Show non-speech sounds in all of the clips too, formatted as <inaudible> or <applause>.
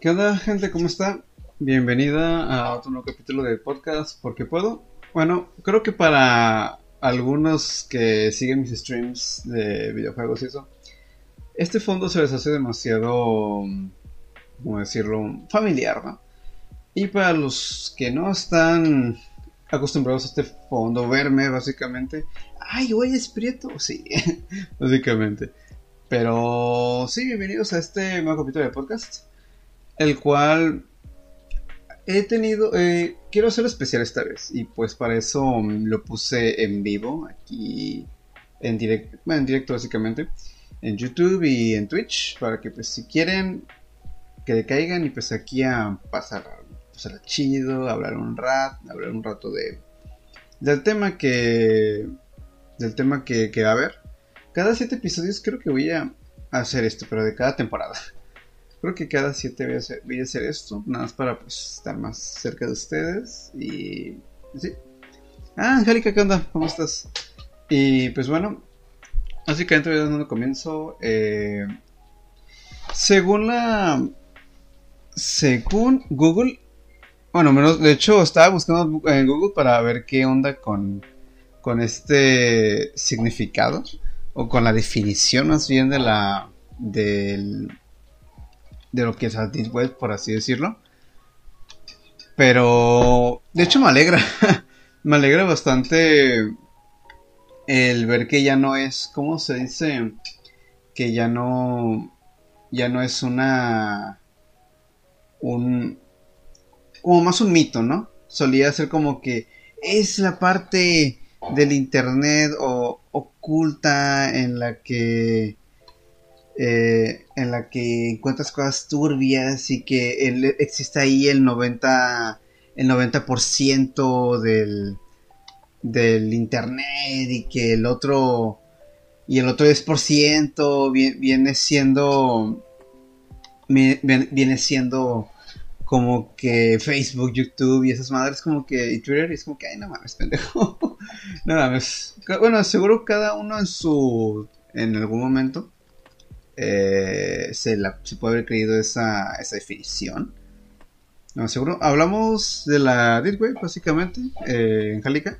¿Qué onda, gente? ¿Cómo está? Bienvenida a otro nuevo capítulo del podcast Porque Puedo. Bueno, creo que para algunos que siguen mis streams de videojuegos y eso, este fondo se les hace demasiado, ¿cómo decirlo?, familiar, ¿no? Y para los que no están acostumbrados a este fondo, verme básicamente, ay, güey, es prieto, sí, <laughs> básicamente. Pero sí, bienvenidos a este nuevo capítulo de podcast, el cual he tenido, eh, quiero hacerlo especial esta vez, y pues para eso lo puse en vivo, aquí en directo, bueno, en directo básicamente, en YouTube y en Twitch, para que pues si quieren que caigan y pues aquí a pasar, pasar chido, hablar un rato, hablar un rato de del tema que del tema que, que va a haber. Cada siete episodios creo que voy a hacer esto, pero de cada temporada. Creo que cada siete voy a hacer, esto, nada más para pues, estar más cerca de ustedes. Y sí. Ah, Angélica, ¿qué onda? ¿Cómo estás? Y pues bueno, básicamente voy dando comienzo. Eh, según la. Según Google. Bueno, menos, de hecho estaba buscando en Google para ver qué onda con, con este significado. O con la definición más bien de la. Del, de lo que es Web, por así decirlo. Pero, de hecho me alegra, <laughs> me alegra bastante el ver que ya no es, ¿cómo se dice? Que ya no, ya no es una, un, como más un mito, ¿no? Solía ser como que es la parte del internet o oculta en la que eh, en la que encuentras cosas turbias y que existe ahí el 90 el 90% del del internet y que el otro y el otro 10% viene siendo viene siendo como que Facebook, YouTube y esas madres como que y Twitter es como que ay no mames pendejo <laughs> no mames. Bueno seguro cada uno en su en algún momento eh, se, puede haber creído esa, esa definición. No, seguro. Hablamos de la Deep Web, básicamente, eh, Angélica.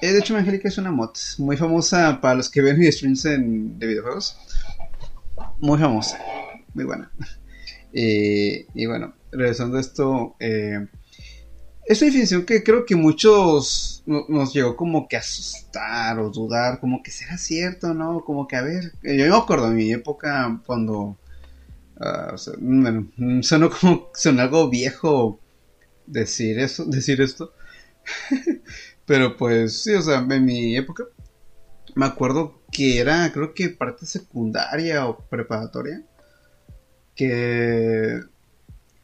Eh, de hecho, Angélica es una mod muy famosa para los que ven mis streams en, de videojuegos. Muy famosa, muy buena. <laughs> y bueno, regresando a esto, es una definición que creo que muchos nos llegó como que a asustar o dudar, como que será cierto, ¿no? Como que a ver, eh, yo me acuerdo de mi época cuando, uh, o sea, bueno, <laughs> sonó como, sonó algo viejo decir eso, <laughs> decir esto, <laughs> pero pues sí, o sea, en mi época me acuerdo que era, creo que parte secundaria o preparatoria, que,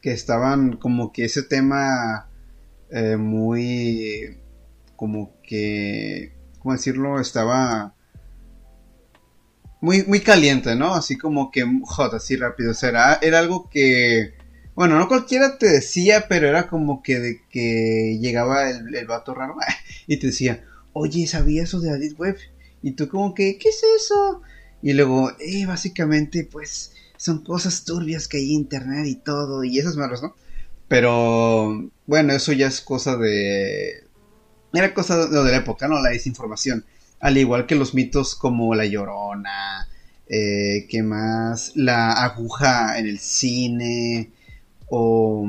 que estaban como que ese tema eh, muy como que, ¿cómo decirlo? Estaba muy, muy caliente, ¿no? Así como que hot, así rápido. O sea, era, algo que, bueno, no cualquiera te decía, pero era como que de que llegaba el, el vato raro <laughs> y te decía, oye, ¿sabías eso de Deep Web? Y tú como que, ¿qué es eso? Y luego, eh, básicamente, pues, son cosas turbias que hay en internet y todo, y esas malas, ¿no? Pero bueno, eso ya es cosa de... Era cosa de, la época, ¿no? La desinformación. Al igual que los mitos como la llorona, eh, ¿qué más? La aguja en el cine, o...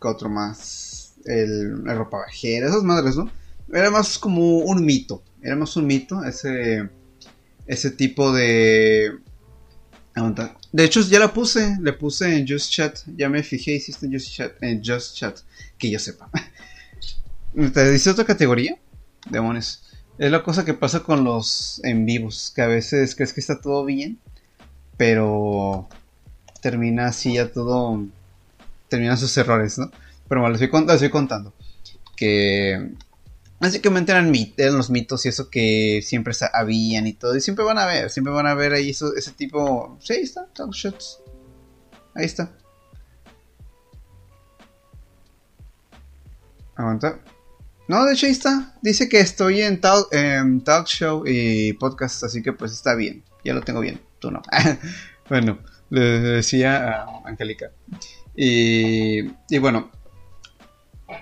¿Qué otro más? El, la ropa bajera, esas madres, ¿no? Era más como un mito, era más un mito ese, ese tipo de de hecho, ya la puse, le puse en Just Chat. Ya me fijé, hiciste en Just Chat, en Just Chat, que yo sepa. <laughs> ¿Te dice otra categoría? Demonios. Es la cosa que pasa con los en vivos, que a veces crees que está todo bien, pero termina así ya todo, terminan sus errores, ¿no? Pero bueno, les estoy contando que Básicamente eran, los mitos y eso que siempre habían y todo. Y siempre van a ver, siempre van a ver ahí eso, ese tipo. Sí, ahí está, Talk Shots. Ahí está. Aguanta. No, de hecho ahí está. Dice que estoy en talk, talk show y podcast, así que pues está bien. Ya lo tengo bien. Tú no. <laughs> bueno, le decía a Angélica. Y bueno,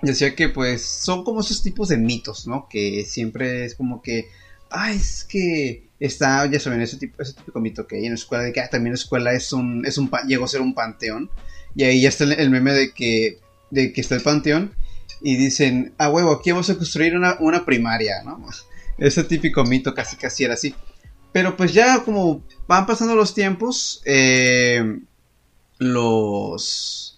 decía que pues son como esos tipos de mitos, ¿no? Que siempre es como que, ah, es que está, ya saben, ese, tipo, ese típico mito que hay en la escuela, de que ah, también la escuela es un, es un, llegó a ser un panteón. Y ahí ya está el, meme de que, de que está el panteón y dicen, ah, huevo, aquí vamos a construir una, una primaria, ¿no? <laughs> Ese típico mito casi casi era así. Pero pues ya como van pasando los tiempos, eh, los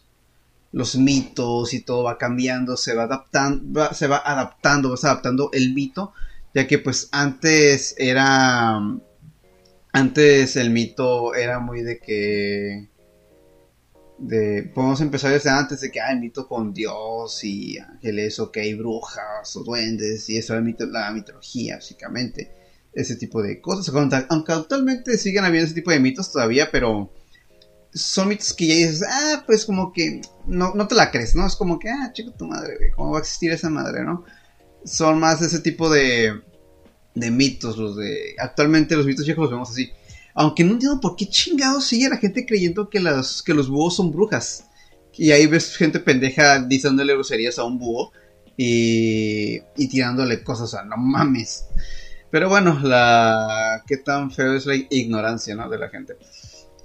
los mitos y todo va cambiando, se va adaptando, se va adaptando, va adaptando el mito, ya que pues antes era, antes el mito era muy de que, de, podemos empezar desde antes de que el mito con Dios y ángeles o que hay brujas o duendes y eso era mito, la mitología básicamente, ese tipo de cosas, aunque actualmente siguen habiendo ese tipo de mitos todavía, pero son mitos que ya dices, ah, pues como que no, no te la crees, ¿no? Es como que, ah, chico, tu madre, ¿cómo va a existir esa madre, no? Son más ese tipo de, de mitos, los de... Actualmente los mitos viejos los vemos así. Aunque no entiendo por qué chingados sigue la gente creyendo que, las, que los búhos son brujas. Y ahí ves gente pendeja diciéndole groserías a un búho y, y tirándole cosas, a no mames. Pero bueno, la... Qué tan feo es la ignorancia, ¿no? De la gente.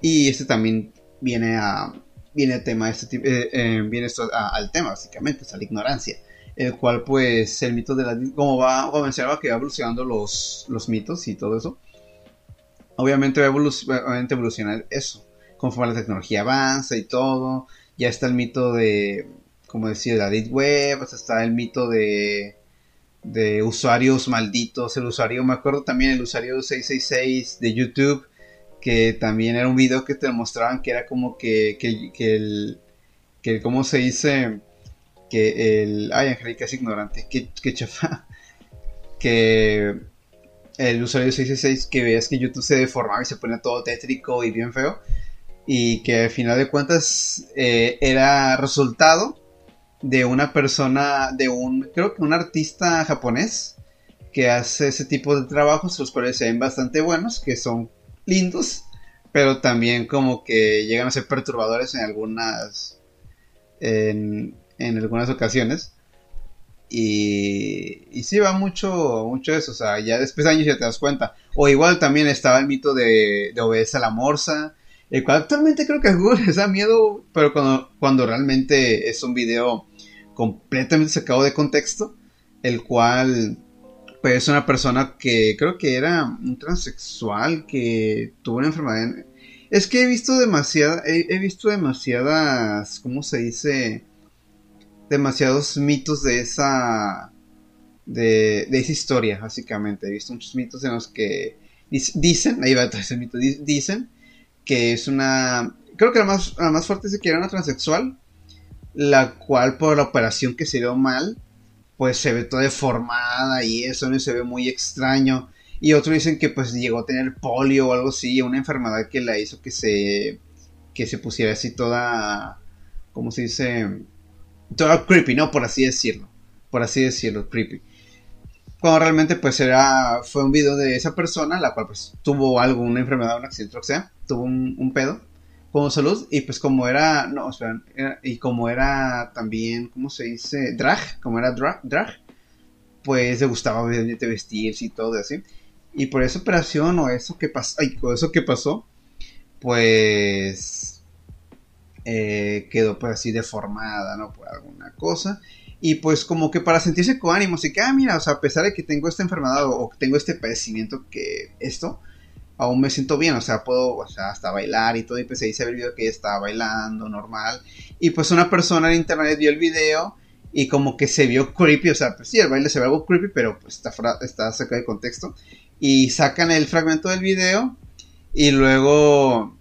Y este también viene a viene tema este eh, eh, viene al tema básicamente, es a la ignorancia, el cual pues el mito de la como va como mencionaba que va evolucionando los los mitos y todo eso. Obviamente va a evolucionar eso, conforme la tecnología avanza y todo. Ya está el mito de, como decía, de la Deep Web, está el mito de, de usuarios malditos. El usuario, me acuerdo también el usuario 666 de YouTube, que también era un video que te mostraban que era como que, que, que el, que ¿cómo se dice? Que el, ay, Angélica es ignorante, que, que chafa, <laughs> que el usuario 666 que veías que YouTube se deformaba y se ponía todo tétrico y bien feo, y que al final de cuentas eh, era resultado de una persona, de un, creo que un artista japonés, que hace ese tipo de trabajos, los cuales se ven bastante buenos, que son lindos, pero también como que llegan a ser perturbadores en algunas en, en algunas ocasiones. Y, y sí va mucho, mucho eso, o sea, ya después de años ya te das cuenta. O igual también estaba el mito de, de Obedece a la Morsa, el cual actualmente creo que a Google <laughs> les da miedo, pero cuando, cuando realmente es un video completamente sacado de contexto, el cual pues es una persona que creo que era un transexual que tuvo una enfermedad. Es que he visto demasiada, he, visto demasiadas, ¿cómo se dice? Demasiados mitos de esa, de, esa historia, básicamente. He visto muchos mitos en los que dicen, ahí va ese mito, dicen que es una, creo que la más, la más fuerte es que era una transexual, la cual por la operación que se dio mal, pues se ve toda deformada y eso no se ve muy extraño. Y otros dicen que pues llegó a tener polio o algo así, una enfermedad que la hizo que se que se pusiera así toda ¿cómo se dice? toda creepy, ¿no? Por así decirlo. Por así decirlo, creepy. Cuando realmente pues era fue un video de esa persona la cual pues tuvo algo, una enfermedad, un accidente, o sea, tuvo un, un pedo con salud y pues como era, no, espera, y como era también, ¿cómo se dice? Drag, como era drag, drag pues le gustaba vestirse y todo así. Y por esa operación o eso que pasó, eso que pasó, pues eh, quedó pues así deformada, ¿no? Por alguna cosa. Y pues como que para sentirse con ánimo, así que, ah, mira, o sea, a pesar de que tengo esta enfermedad o, o tengo este padecimiento que esto, aún me siento bien, o sea, puedo, o sea, hasta bailar y todo, y pues ahí se ve el video que ella estaba bailando normal, y pues una persona en internet vio el video y como que se vio creepy, o sea, pues sí, el baile se ve algo creepy, pero pues está, está de contexto, y sacan el fragmento del video, y luego,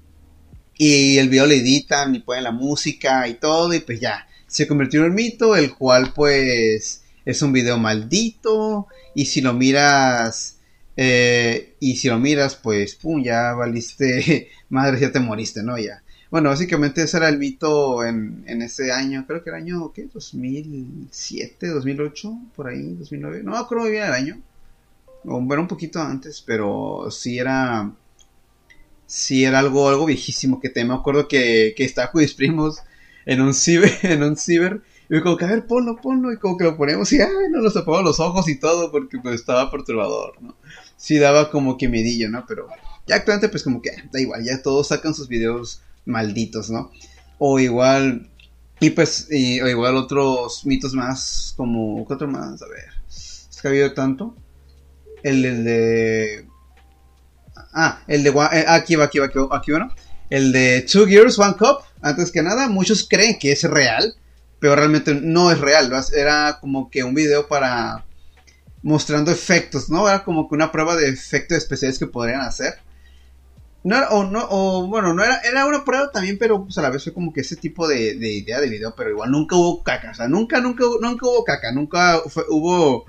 y el video le editan y ponen la música y todo, y pues ya, se convirtió en un mito, el cual pues es un video maldito, y si lo miras eh, y si lo miras, pues, pum, ya valiste, <laughs> madre, ya te moriste, ¿no? Ya. Bueno, básicamente ese era el mito en, en ese año, creo que era año, ¿qué? 2007, 2008, por ahí, 2009, no creo muy bien el año, o bueno, un poquito antes, pero sí era, sí era algo, algo viejísimo que te me acuerdo que, que estaba con mis primos en un ciber, <laughs> en un ciber, y como que, a ver, ponlo, ponlo, y como que lo ponemos y, ay, no nos tapamos los ojos y todo, porque pues estaba perturbador, ¿no? Sí daba como que medillo, ¿no? Pero ya actualmente pues como que, da igual, ya todos sacan sus videos malditos, ¿no? O igual, y pues, y, o igual otros mitos más, como, ¿qué otro más? A ver, es que ha habido tanto. El, el de... Ah, el de... eh, aquí va, aquí va, aquí va, aquí va, ¿no? El de Two Gears, One Cup. Antes que nada, muchos creen que es real, pero realmente no es real. Era como que un video para mostrando efectos, ¿no? Era como que una prueba de efectos especiales que podrían hacer. No o no, o bueno, no era, era una prueba también, pero pues a la vez fue como que ese tipo de, de idea de video, pero igual nunca hubo caca, o sea, nunca, nunca, nunca hubo caca, nunca hubo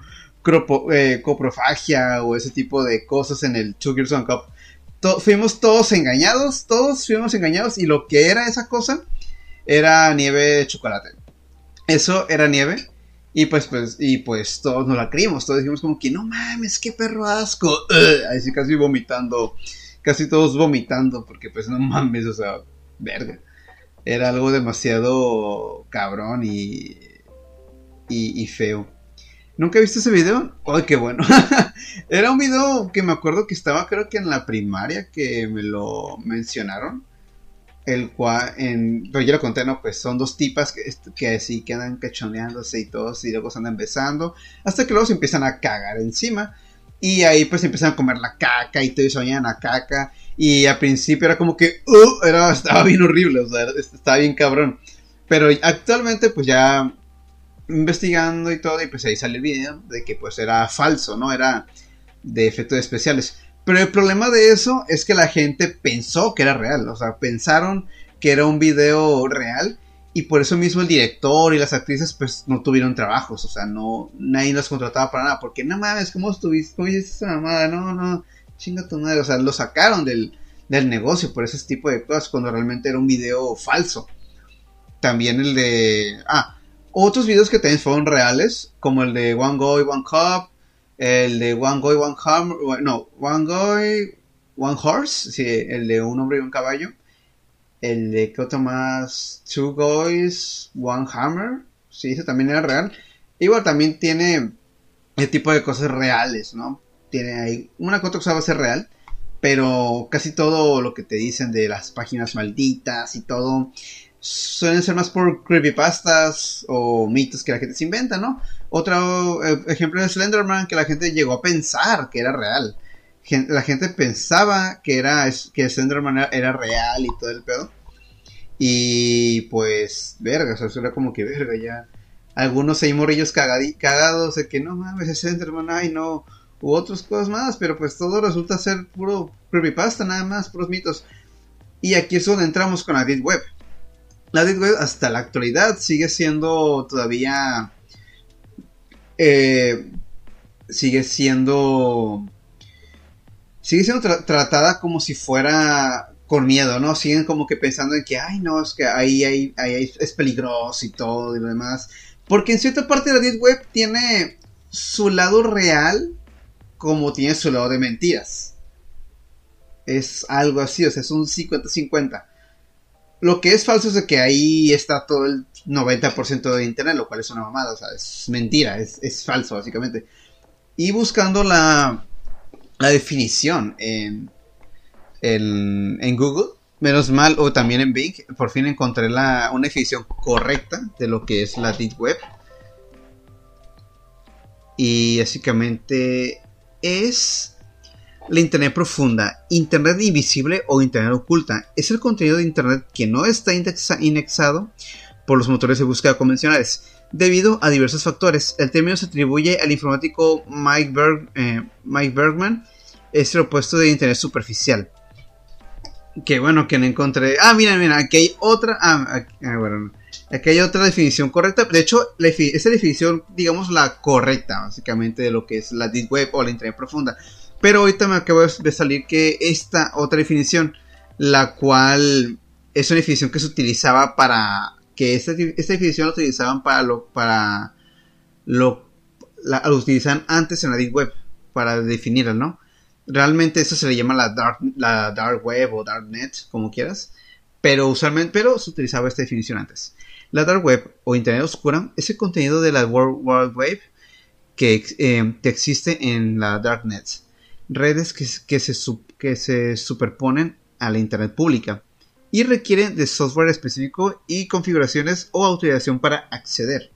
eh, coprofagia o ese tipo de cosas en el Two One Cup. Fuimos todos engañados, todos fuimos engañados y lo que era esa cosa era nieve de chocolate. Eso era nieve y pues, pues, y pues todos nos la creímos, todos dijimos como que no mames, qué perro asco. <laughs> Uh, así casi vomitando, casi todos vomitando, porque pues no mames, o sea, verga. Era algo demasiado cabrón y, y, y feo. ¿Nunca viste ese video? ¡Ay, qué bueno! <laughs> Era un video que me acuerdo que estaba creo que en la primaria que me lo mencionaron el cual, en, pero yo lo conté, ¿no? Pues son dos tipas que, que sí quedan cachoneándose y todos y luego se andan besando, hasta que luego se empiezan a cagar encima. Y ahí pues empiezan a comer la caca y todos soñan a caca. Y al principio era como que, uh, era, estaba bien horrible, estaba bien cabrón. Pero actualmente pues ya investigando y todo, y pues ahí sale el video de que pues era falso, ¿no? Era de efectos especiales. Pero el problema de eso es que la gente pensó que era real, o sea, pensaron que era un video real y por eso mismo el director y las actrices pues no tuvieron trabajos, o sea, no nadie los contrataba para nada, porque no mames, ¿cómo estuviste? ¿Cómo hiciste esa mamada? No, no, chinga tu madre, o sea, lo sacaron del, del negocio por ese tipo de cosas cuando realmente era un video falso. También el de... Ah, otros videos que también fueron reales, como el de One Go One Cup, el de One Guy, One Hammer, no, One Guy, One Horse, sí, el de un hombre y un caballo. El de ¿qué otro más? Two Guys, One Hammer, sí, ese también era real. Igual también tiene ese tipo de cosas reales, ¿no? Tiene ahí una que cosa va a ser real, pero casi todo lo que te dicen de las páginas malditas y todo suelen ser más por creepypastas o mitos que la gente se inventa, ¿no? Otro eh, ejemplo de Slenderman que la gente llegó a pensar que era real. la gente pensaba que era que Slenderman era, real y todo el pedo. Y pues, verga, o sea, era como que verga ya. Algunos hay morrillos cagados de que no mames, es Slenderman, ay no. U otras cosas más, pero pues todo resulta ser puro creepypasta, nada más, puros mitos. Y aquí es donde entramos con la Deep Web. La Deep Web hasta la actualidad sigue siendo todavía eh, sigue siendo sigue siendo tra tratada como si fuera con miedo, ¿no? Siguen como que pensando en que, ay, no, es que ahí, ahí, ahí es peligroso y todo y lo demás. Porque en cierta parte la Deep Web tiene su lado real como tiene su lado de mentiras. Es algo así, o sea, es un 50-50. Lo que es falso es que ahí está todo el 90% de internet, lo cual es una mamada, o sea, es mentira, es, es falso básicamente. Y buscando la, la definición en, en, en, Google, menos mal, o también en Bing, por fin encontré la, una definición correcta de lo que es la Deep Web. Y básicamente es la Internet profunda, Internet invisible o Internet oculta. Es el contenido de Internet que no está indexado por los motores de búsqueda convencionales. Debido a diversos factores, el término se atribuye al informático Mike, Berg, eh, Mike Bergman, es el opuesto de Internet superficial. Que bueno, que no encontré. Ah, mira, mira, aquí hay otra. Ah, aquí, ah, bueno, aquí hay otra definición correcta. De hecho, la, esa definición, digamos, la correcta, básicamente, de lo que es la Deep Web o la Internet profunda. Pero ahorita me acabo de salir que esta otra definición, la cual es una definición que se utilizaba para que esta, esta definición la utilizaban para lo para lo la, utilizan antes en la deep web para definirla, ¿no? Realmente eso se le llama la dark, la dark web o dark net, como quieras. Pero usualmente, pero se utilizaba esta definición antes. La dark web o internet oscura es el contenido de la World Wide Web que, eh, que existe en la darknet. Redes que, se, que se superponen a la internet pública y requieren de software específico y configuraciones o autorización para acceder.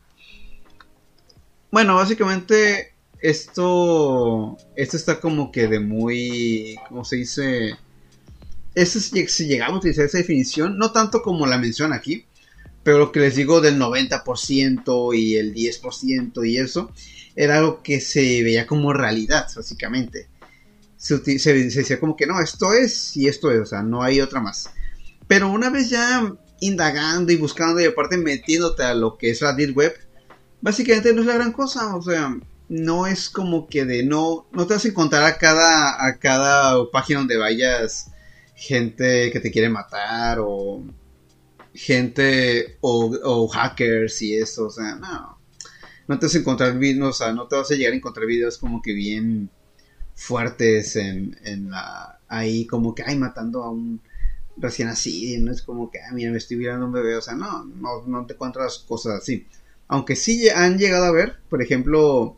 Bueno, básicamente esto, esto está como que de muy, ¿cómo se dice? Esto si llegamos a utilizar esa definición, no tanto como la menciona aquí, pero lo que les digo del 90% y el 10% y eso, era algo que se veía como realidad, básicamente. Se, decía como que no, esto es y esto es, o sea, no hay otra más. Pero una vez ya indagando y buscando y aparte metiéndote a lo que es la Deep Web, básicamente no es la gran cosa, o sea, no es como que de no, no te vas a encontrar a cada, a cada página donde vayas gente que te quiere matar o gente o, hackers y eso, o sea, no, no te vas a encontrar, o sea, no te vas a llegar a encontrar videos como que bien fuertes en, en la, ahí como que, ay, matando a un recién así, no es como que, ay, mira, me estoy viendo un bebé, o sea, no, no, no te encuentras cosas así. Aunque sí han llegado a ver, por ejemplo,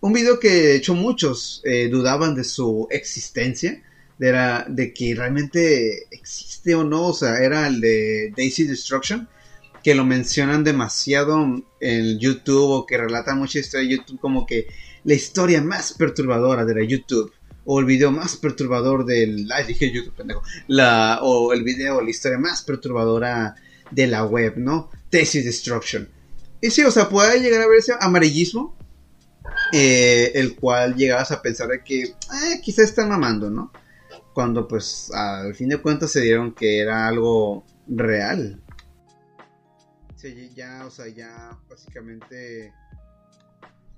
un video que de hecho muchos eh, dudaban de su existencia, de, de que realmente existe o no, o sea, era el de Daisy Destruction, que lo mencionan demasiado en YouTube o que relatan mucha historia de YouTube como que la historia más perturbadora de la YouTube o el video más perturbador del live dije YouTube pendejo la o el video la historia más perturbadora de la web no Daisy Destruction y sí o sea puede llegar a ver ese amarillismo eh, el cual llegabas a pensar de que eh, quizás están mamando, ¿no? Cuando pues al fin de cuentas se dieron que era algo real. Sí, ya, o sea, ya básicamente...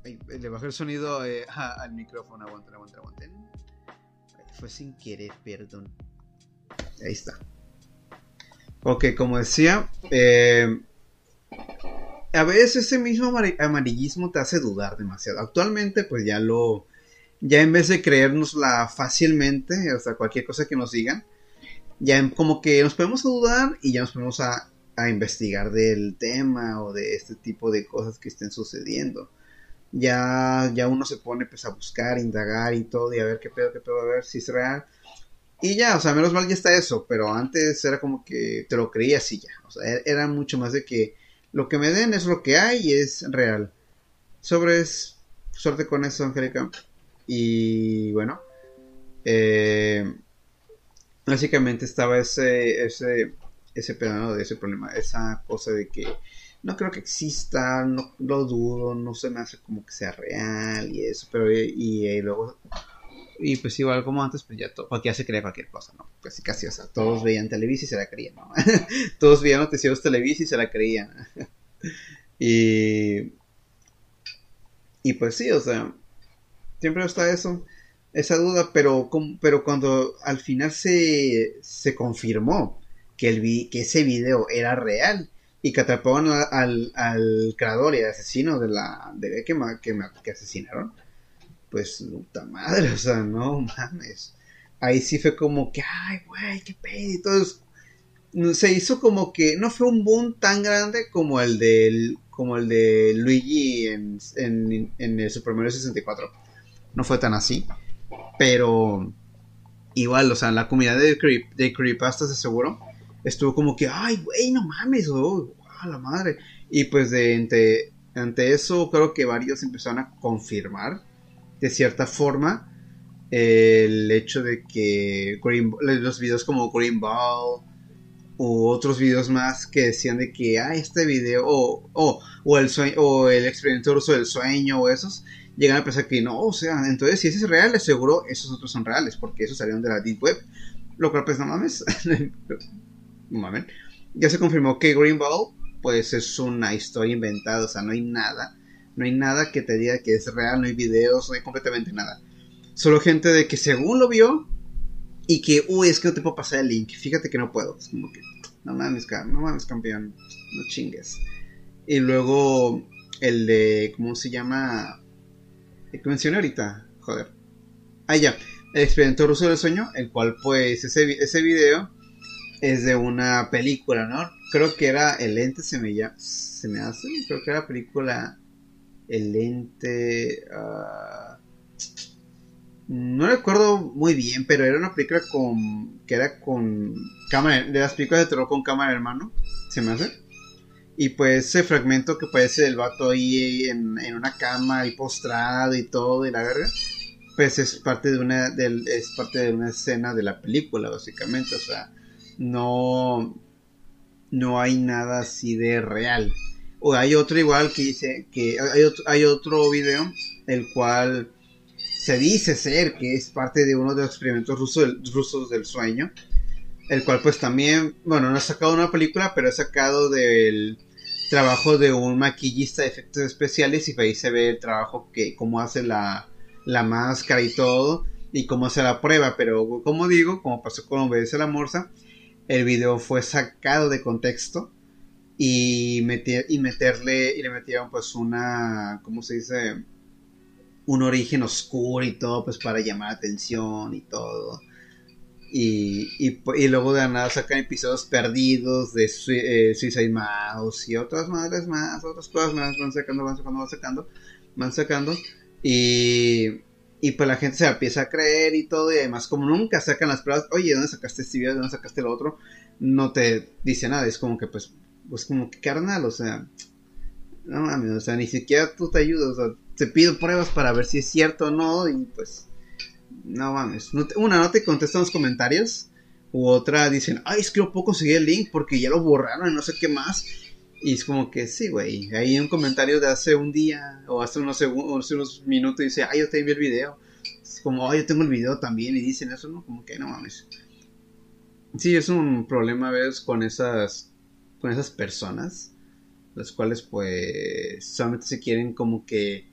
le bajé el sonido eh, <laughs> al micrófono, aguanten, aguanten, aguanten. Fue sin querer, perdón. Ahí está. Ok, como decía, eh, a veces ese mismo amarillismo te hace dudar demasiado. Actualmente, pues ya lo. Ya en vez de creérnosla fácilmente, o sea, cualquier cosa que nos digan, ya como que nos podemos dudar y ya nos ponemos a, investigar del tema o de este tipo de cosas que estén sucediendo. Ya, ya uno se pone pues a buscar, indagar y todo y a ver qué pedo, qué pedo, a ver si es real. Y ya, o sea, menos mal ya está eso, pero antes era como que te lo creías y ya. O sea, e-, era mucho más de que lo que me den es lo que hay y es real. Sobres, suerte con eso, Angélica. Y bueno, eh, básicamente estaba ese, ese, ese pedazo de ese problema, esa cosa de que no creo que exista, no lo dudo, no se me hace como que sea real y eso, pero y, y luego y pues igual como antes, pues ya todo, porque ya se creía cualquier cosa, ¿no? Casi pues casi, o sea, todos veían Televisa y se la creían, ¿no? <laughs> todos veían noticieros Televisa y se la creían. <laughs> y... Y pues sí, o sea, siempre está eso, esa duda, pero, pero cuando al final se, se confirmó que, el que ese video era real y que atrapaban al, al, creador y asesino de la de que, que, que asesinaron, pues puta madre, <laughs> o sea, no mames. Ahí sí fue como que, ay, güey, qué pedo. Y se hizo como que no fue un boom tan grande como el de, como el de Luigi en, en, el Super Mario 64. No fue tan así. Pero igual, o sea, la comunidad de, creep, de Creepypasta se seguro estuvo como que, ay, güey, no mames, oh, la madre. Y pues de ante, ante eso creo que varios empezaron a confirmar de cierta forma el hecho de que los videos como Green Ball u otros videos más que decían de que ah, este video o, o, el sueño o el experimento ruso del sueño o esos llegan a pensar que no, o sea, entonces si ese es real, seguro esos otros son reales porque esos salieron de la deep web, lo cual pues no mames, <laughs> Ya se confirmó que Green Ball pues es una historia inventada, o sea, no hay nada no hay nada que te diga que es real, no hay videos, no hay completamente nada. Solo gente de que según lo vio y que, uy, es que no te puedo pasar el link. Fíjate que no puedo. Es como que, no mames, no mames, campeón. No chingues. Y luego el de, ¿cómo se llama? El que mencioné ahorita. Joder. Ah, ya. El experimento ruso del sueño, el cual pues ese, ese video es de una película, ¿no? Creo que era El Ente se me, se me hace, creo que era película El Ente... Uh, no recuerdo muy bien, pero era una película con que era con cámara de las películas de terror con cámara hermano, se me hace. Y pues ese fragmento que parece el vato ahí en, una cama y postrado y todo y la verga, pues es parte de una del, es parte de una escena de la película básicamente, o sea, no no hay nada así de real. O hay otro igual que dice que hay otro, hay otro video el cual se dice ser que es parte de uno de los experimentos rusos del sueño, el cual pues también, bueno, no ha sacado una película, pero ha sacado del trabajo de un maquillista de efectos especiales y ahí se ve el trabajo que, cómo hace la, la máscara y todo, y cómo hace la prueba, pero como digo, como pasó con Obedece la Morsa, el video fue sacado de contexto y, y meterle, y le metieron pues una, ¿cómo se dice? un origen oscuro y todo, pues para llamar atención y todo. Y, y, luego de nada sacan episodios perdidos de eh, Suicide Mouse y otras madres más, otras cosas más, van sacando, van sacando, van sacando, van sacando. Y, y pues la gente se empieza a creer y todo, y además como nunca sacan las pruebas, oye, ¿dónde sacaste este video? ¿Dónde sacaste el otro? No te dice nada, es como que pues, pues como que carnal, o sea, no mames, o sea, ni siquiera tú te ayudas, o sea, te pido pruebas para ver si es cierto o no y pues no mames. una no te contestan los comentarios u otra dicen, ay, es que no puedo conseguir el link porque ya lo borraron y no sé qué más. Y es como que sí, güey. Hay un comentario de hace un día o hace unos segundos, unos minutos y dice, ay, yo te envié el video. Es como, ay, yo tengo el video también y dicen eso, ¿no? Como que no mames. Sí, es un problema a veces con esas, con esas personas, las cuales pues solamente se quieren como que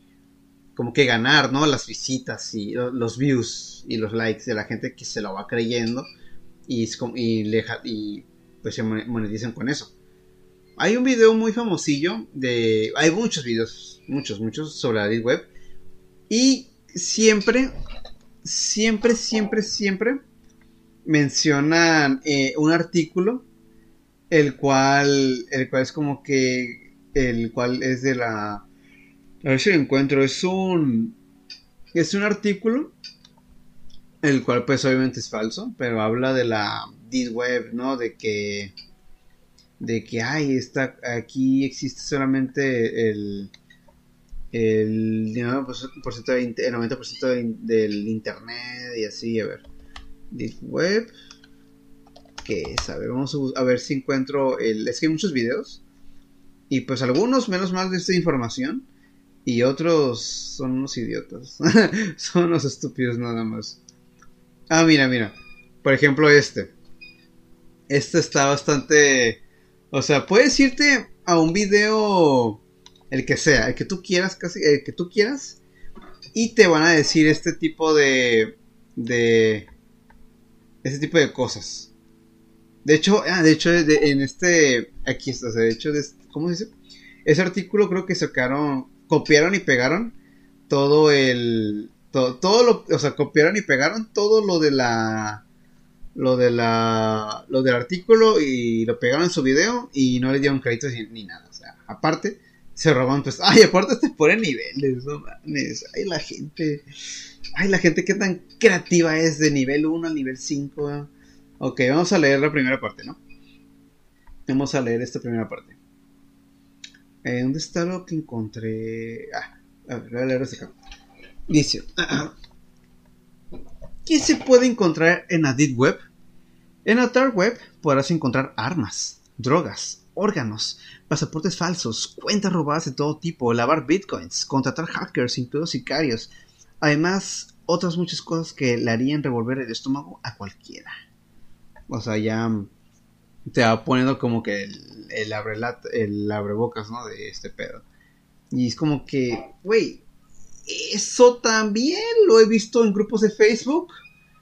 como que ganar, ¿no? Las visitas y los views y los likes de la gente que se lo va creyendo y, y, y pues se monetizan con eso. Hay un video muy famosillo de... Hay muchos videos, muchos, muchos sobre la Deep Web. Y siempre, siempre, siempre, siempre mencionan eh, un artículo el cual, el cual es como que, el cual es de la a ver si lo encuentro. Es un. Es un artículo. El cual, pues, obviamente es falso. Pero habla de la Deep Web, ¿no? De que. De que, ay, está, aquí existe solamente el. El 90% el 90% del internet y así, a ver. Deep Web. ¿Qué es? A ver, vamos a, a ver si encuentro el. Es que hay muchos videos. Y pues algunos, menos mal de esta información y otros son unos idiotas. <laughs> son unos estúpidos nada más. Ah, mira, mira. Por ejemplo, este. Este está bastante... O sea, puedes irte a un video... El que sea, el que tú quieras, casi... El que tú quieras. Y te van a decir este tipo de... De... Este tipo de cosas. De hecho, ah, de hecho, en este... Aquí está, de hecho, de, ¿cómo se dice? Ese artículo creo que sacaron copiaron y pegaron todo el todo, lo, o sea, copiaron y pegaron todo lo de la lo de la lo del artículo y lo pegaron en su video y no le dieron créditos ni, nada, o sea, aparte se roban pues, ay, aparte te ponen niveles, no mames, ay la gente, ay la gente que tan creativa es de nivel 1 al nivel 5. Ok, vamos a leer la primera parte, ¿no? Vamos a leer esta primera parte. Eh, ¿Dónde está lo que encontré? Ah, a ver, voy a leer acá. Dice: <clears throat> ¿Qué se puede encontrar en la Deep Web? En la Web podrás encontrar armas, drogas, órganos, pasaportes falsos, cuentas robadas de todo tipo, lavar bitcoins, contratar hackers, incluso sicarios. Además, otras muchas cosas que le harían revolver el estómago a cualquiera. O sea, ya te va poniendo como que el, abre el ¿no? De este pedo. Y es como que, güey, eso también lo he visto en grupos de Facebook,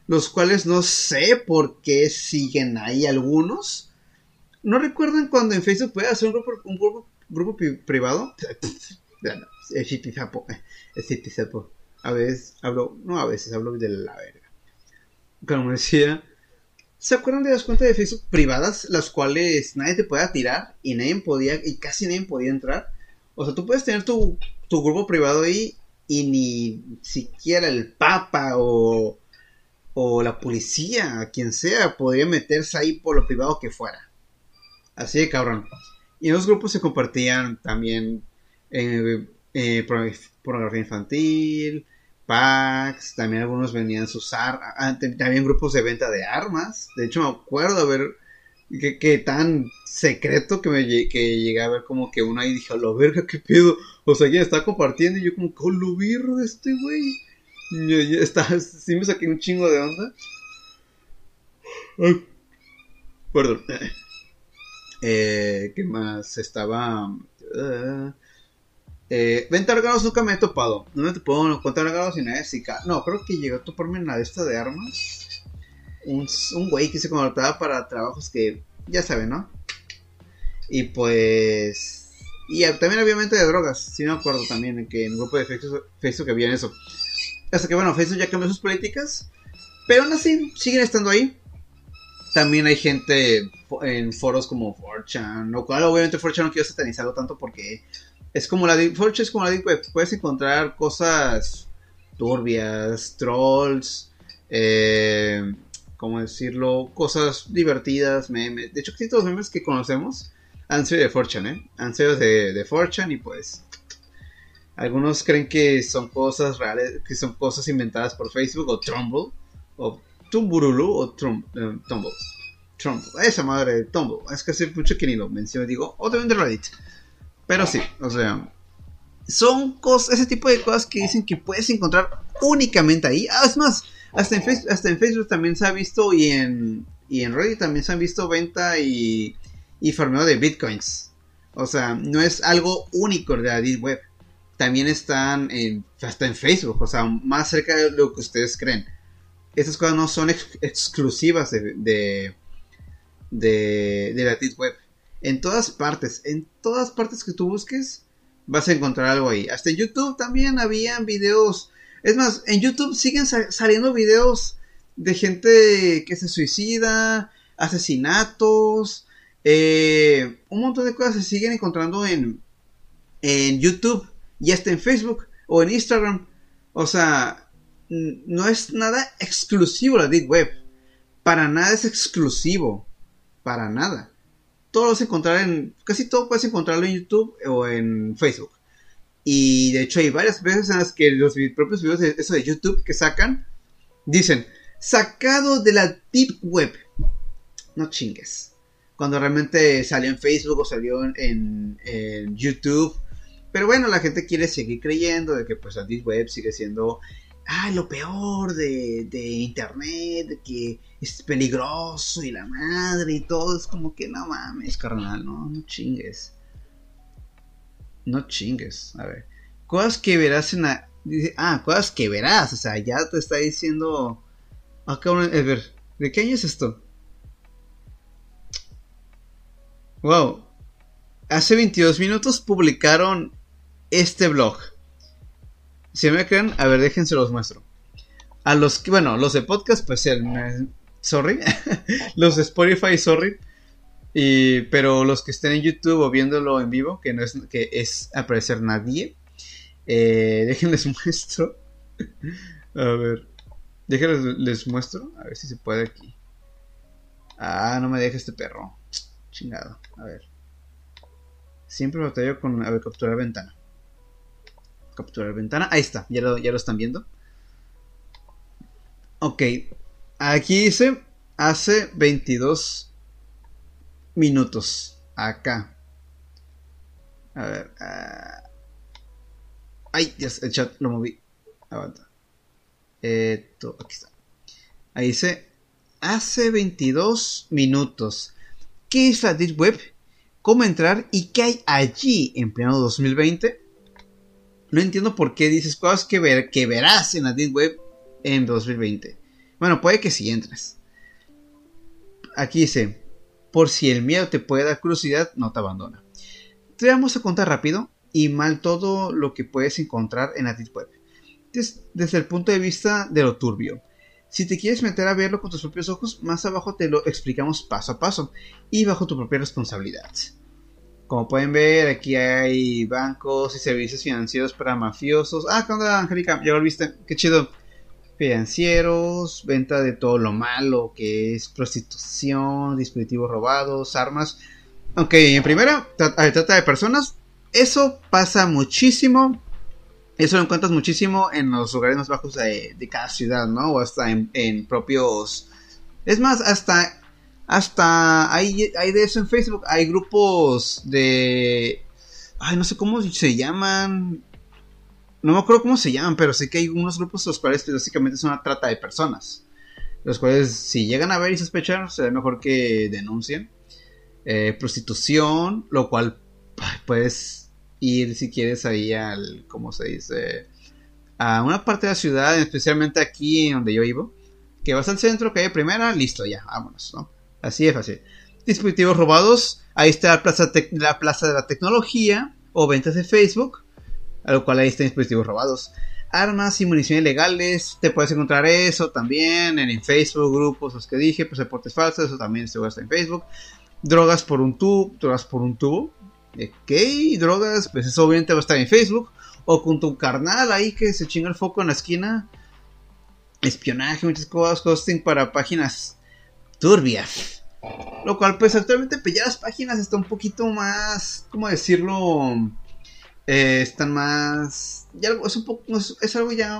los cuales no sé por qué siguen ahí algunos. ¿No recuerdan cuando en Facebook puede hacer un grupo, un grupo, grupo privado? <laughs> El A veces hablo, no a veces hablo de la verga. como decía, ¿se acuerdan de las cuentas de Facebook privadas, las cuales nadie te podía tirar y nadie podía, y casi nadie podía entrar? O sea, tú puedes tener tu grupo privado ahí y ni siquiera el Papa o, o la policía, quien sea, podría meterse ahí por lo privado que fuera. Así de cabrón. Y en los grupos se compartían también eh, eh, pornografía infantil, packs, también algunos venían a usar, también grupos de venta de armas. De hecho, me acuerdo a ver que, tan secreto que me que llegué a ver como que uno ahí dijo, lo verga, qué pedo. O sea, ya está compartiendo y yo como, con lo birro este güey. Está, <laughs> sí me saqué un chingo de onda. perdón. <laughs> Eh, ¿Qué más? Estaba... Uh, eh, órganos nunca me he topado. No te puedo contar órganos y nada de No, creo que llegó a toparme en la de esta de armas. Un, un güey que se contrataba para trabajos que ya saben, ¿no? Y pues. Y también obviamente de drogas. Si no me acuerdo también que en un grupo de Facebook, Facebook había eso. Hasta que bueno, Facebook ya cambió sus políticas. Pero aún así, siguen estando ahí. También hay gente en foros como 4chan. Lo cual obviamente 4chan no quiero satanizarlo tanto porque es como la Deep es como la Deep Web. Puedes encontrar cosas turbias, trolls, eh, ¿cómo decirlo? Cosas divertidas, memes. De hecho, casi todos los memes que conocemos han sido de Fortune, ¿eh? Han sido de, de Fortune y pues... Algunos creen que son cosas reales, que son cosas inventadas por Facebook o Trumble, o Tumburulu o Trum, eh, Tumble. Trumble. Esa madre, Tumble. Es que hace mucho que ni lo menciono. Digo, o también de Reddit. Pero sí, o sea, son cosas, ese tipo de cosas que dicen que puedes encontrar únicamente ahí. Ah, es más, hasta en, Facebook, también se ha visto y en, y en Reddit también se han visto venta y, y farmeo de bitcoins. O sea, no es algo único de la Deep Web. También están en, hasta en Facebook, o sea, más cerca de lo que ustedes creen. Estas cosas no son exclusivas de, de, de, de la Deep Web. En todas partes, en todas partes que tú busques, vas a encontrar algo ahí. Hasta en YouTube también habían videos. Es más, en YouTube siguen saliendo videos de gente que se suicida, asesinatos, eh, un montón de cosas se siguen encontrando en, en YouTube y hasta en Facebook o en Instagram. O sea, no es nada exclusivo la Deep Web. Para nada es exclusivo. Para nada todo lo vas encontrar en. Casi todo puedes encontrarlo en YouTube o en Facebook. Y de hecho hay varias veces en las que los propios videos de eso de YouTube que sacan dicen sacado de la deep web. No chingues. Cuando realmente salió en Facebook o salió en, YouTube. Pero bueno, la gente quiere seguir creyendo de que pues la deep web sigue siendo ah, lo peor de, de internet, de que es peligroso y la madre y todo, es como que no mames, carnal, no, no chingues. No chingues, a ver. Cosas que verás en la... ah, cosas que verás, o sea, ya te está diciendo... Acá, a ver, ¿de qué año es esto? Wow. Hace 22 minutos publicaron este blog. Si me creen, a ver, déjense los muestro. A los que, bueno, los de podcast, pues el, sorry. <laughs> los de Spotify, sorry. Y, pero los que estén en YouTube o viéndolo en vivo, que no es, que es aparecer nadie, eh, <laughs> déjenles muestro. <laughs> a ver, déjenles les muestro, a ver si se puede aquí. Ah, no me deja este perro. Chingado, a ver. Siempre batallo con, a ver, capturar ventana capturar ventana. Ahí está, ya lo, ya lo están viendo. Ok, aquí dice hace 22 minutos. Acá. A ver. Uh... Ay, ya el chat lo moví. Aguanta. Esto, aquí está. Ahí dice hace 22 minutos. ¿Qué es la Deep Web? ¿Cómo entrar? ¿Y qué hay allí en pleno 2020? no entiendo por qué dices cosas que, ver, que verás en la Deep Web en 2020. Bueno, puede que si entres. Aquí dice, por si el miedo te puede dar curiosidad, no te abandona. Te vamos a contar rápido y mal todo lo que puedes encontrar en la Deep desde el punto de vista de lo turbio. Si te quieres meter a verlo con tus propios ojos, más abajo te lo explicamos paso a paso y bajo tu propia responsabilidad. Como pueden ver, aquí hay bancos y servicios financieros para mafiosos. Ah, ¿qué onda, Angélica? Ya lo viste. Qué chido. Financieros, venta de todo lo malo que es prostitución, dispositivos robados, armas. Ok, en primera, trata de personas. Eso pasa muchísimo. Eso lo encuentras muchísimo en los lugares más bajos de, cada ciudad, ¿no? O hasta en, en propios... Es más, hasta hasta hay, hay de eso en Facebook. Hay grupos de. Ay, no sé cómo se llaman. No me acuerdo cómo se llaman, pero sé que hay unos grupos los cuales básicamente son una trata de personas. Los cuales, si llegan a ver y sospechar, será mejor que denuncien. Eh, prostitución, lo cual puedes ir si quieres ahí al. ¿Cómo se dice? A una parte de la ciudad, especialmente aquí donde yo vivo. Que vas al centro, hay primera, listo, ya, vámonos, ¿no? Así es fácil. Dispositivos robados. Ahí está la plaza, la plaza de la tecnología o ventas de Facebook. A lo cual ahí están dispositivos robados. Armas y municiones legales. Te puedes encontrar eso también en, Facebook, grupos, los que dije. Pues reportes falsos. Eso también se estar en Facebook. Drogas por un tubo. Drogas por un tubo. Ok, drogas. Pues eso obviamente va a estar en Facebook. O con tu carnal ahí que se chinga el foco en la esquina. Espionaje, muchas cosas. Hosting para páginas turbias. Lo cual, pues actualmente pues, las páginas están un poquito más, ¿cómo decirlo? Eh, están más... Ya es, un poco, es algo ya,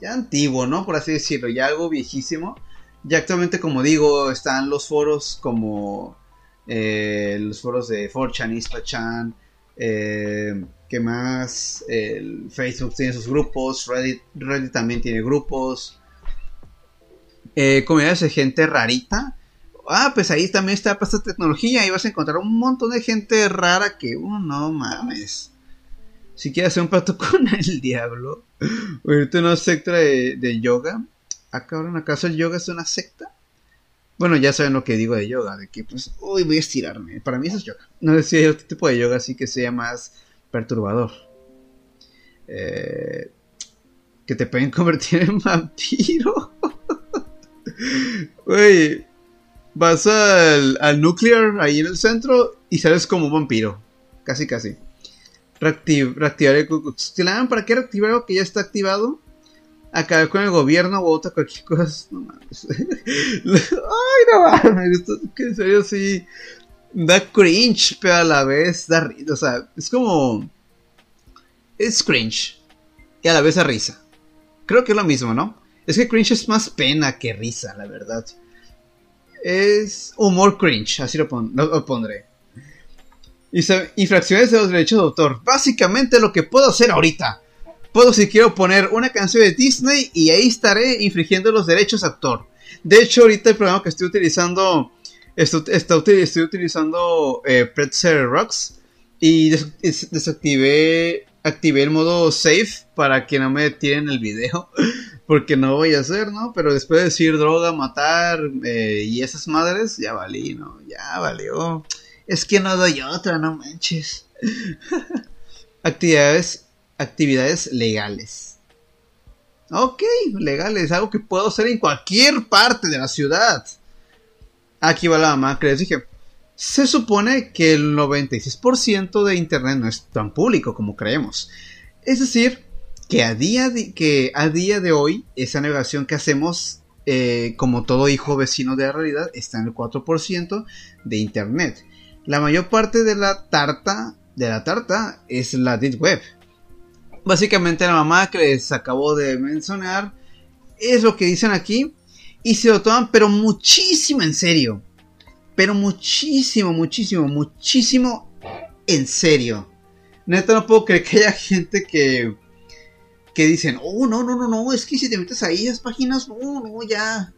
ya antiguo, ¿no? Por así decirlo, ya algo viejísimo. Ya actualmente, como digo, están los foros como eh, los foros de 4chan, Ispachan, eh, que más? Facebook tiene sus grupos, Reddit, Reddit también tiene grupos eh, comunidades de gente rarita. Ah, pues ahí también está esta tecnología. y vas a encontrar un montón de gente rara que, uh, no mames. Si quieres hacer un pacto <laughs> con el diablo, o una secta de, yoga. Ah, cabrón, ¿acaso el yoga es una secta? Bueno, ya saben lo que digo de yoga, de que pues, uy, voy a estirarme. Para mí eso es yoga. No decía hay otro tipo de yoga así que sea más perturbador. Eh, que te pueden <laughs> convertir en vampiro. <laughs> Güey, vas al, al nuclear ahí en el centro y sales como un vampiro. Casi, casi. reactivar el ¿Para qué reactivar algo que ya está activado? Acabar con el gobierno o otra cualquier cosa. <laughs> No mames. <laughs> Ay, no mames. que en serio sí. Da cringe, pero a la vez da risa. O sea, es como. Es cringe. Y a la vez da risa. Creo que es lo mismo, ¿no? Es que cringe es más pena que risa, la verdad. Es humor cringe, así lo, pondré. Infracciones de los derechos de autor. Básicamente lo que puedo hacer ahorita. Puedo si quiero poner una canción de Disney y ahí estaré infringiendo los derechos de autor. De hecho, ahorita el programa que estoy utilizando, estoy, estoy utilizando eh, Pretzel Rocks y desactivé activé el modo safe para que no me tiren el video. <laughs> Porque no voy a hacer, ¿no? Pero después de decir droga, matar eh, y esas madres, ya valí, ¿no? Ya valió. Es que no doy otra, no manches. <laughs> actividades, actividades legales. Ok, legales, algo que puedo hacer en cualquier parte de la ciudad. Aquí va la mamá que les dije. Se supone que el 96% de Internet no es tan público como creemos. Es decir, que a día de, que a día de hoy esa navegación que hacemos eh, como todo hijo vecino de la realidad está en el 4% de Internet. La mayor parte de la tarta de la tarta es la Deep Web. Básicamente la mamá que les acabo de mencionar es lo que dicen aquí y se lo toman pero muchísimo en serio pero muchísimo, muchísimo, muchísimo en serio. Neta, no puedo creer que haya gente que, que dicen, oh, no, no, no, no, es que si te metes ahí esas páginas, no, no, ya,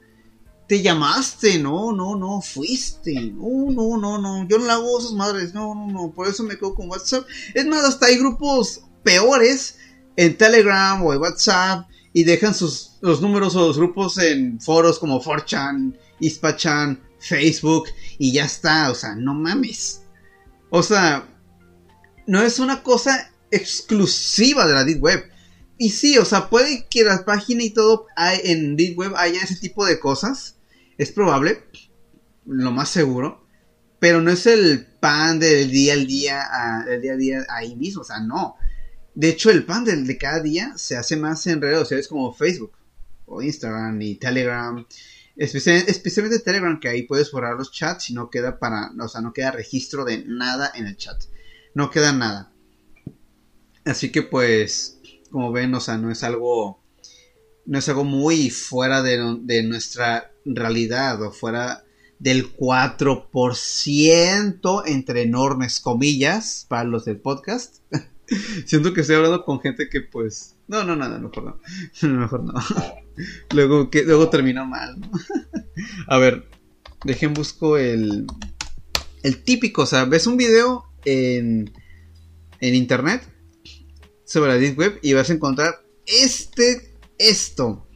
te llamaste, no, no, no, fuiste, no, no, no, no, yo no le hago esas madres, no, no, no, por eso me quedo con WhatsApp. Es más, hasta hay grupos peores en Telegram o en WhatsApp y dejan sus, los números o los grupos en foros como 4chan, Ispachan, Facebook y ya está, o sea, no mames. O sea, no es una cosa exclusiva de la Deep Web. Y sí, o sea, puede que la página y todo hay, en Deep Web haya ese tipo de cosas. Es probable, lo más seguro. Pero no es el pan del día al día, el día a día ahí mismo, o sea, no. De hecho, el pan del de cada día se hace más en redes sociales como Facebook o Instagram y Telegram. Especialmente, Telegram, que ahí puedes borrar los chats y no queda para, o sea, no queda registro de nada en el chat. No queda nada. Así que pues, como ven, o sea, no es algo, no es algo muy fuera de, de nuestra realidad o fuera del 4% entre enormes comillas para los del podcast. <laughs> Siento que estoy hablando con gente que pues... No, no, nada, <laughs> mejor no. Mejor no. <laughs> luego, que, luego termina mal. A ver, dejen busco el... El típico, o sea, ves un video en, en internet sobre la Deep Web y vas a encontrar este, esto.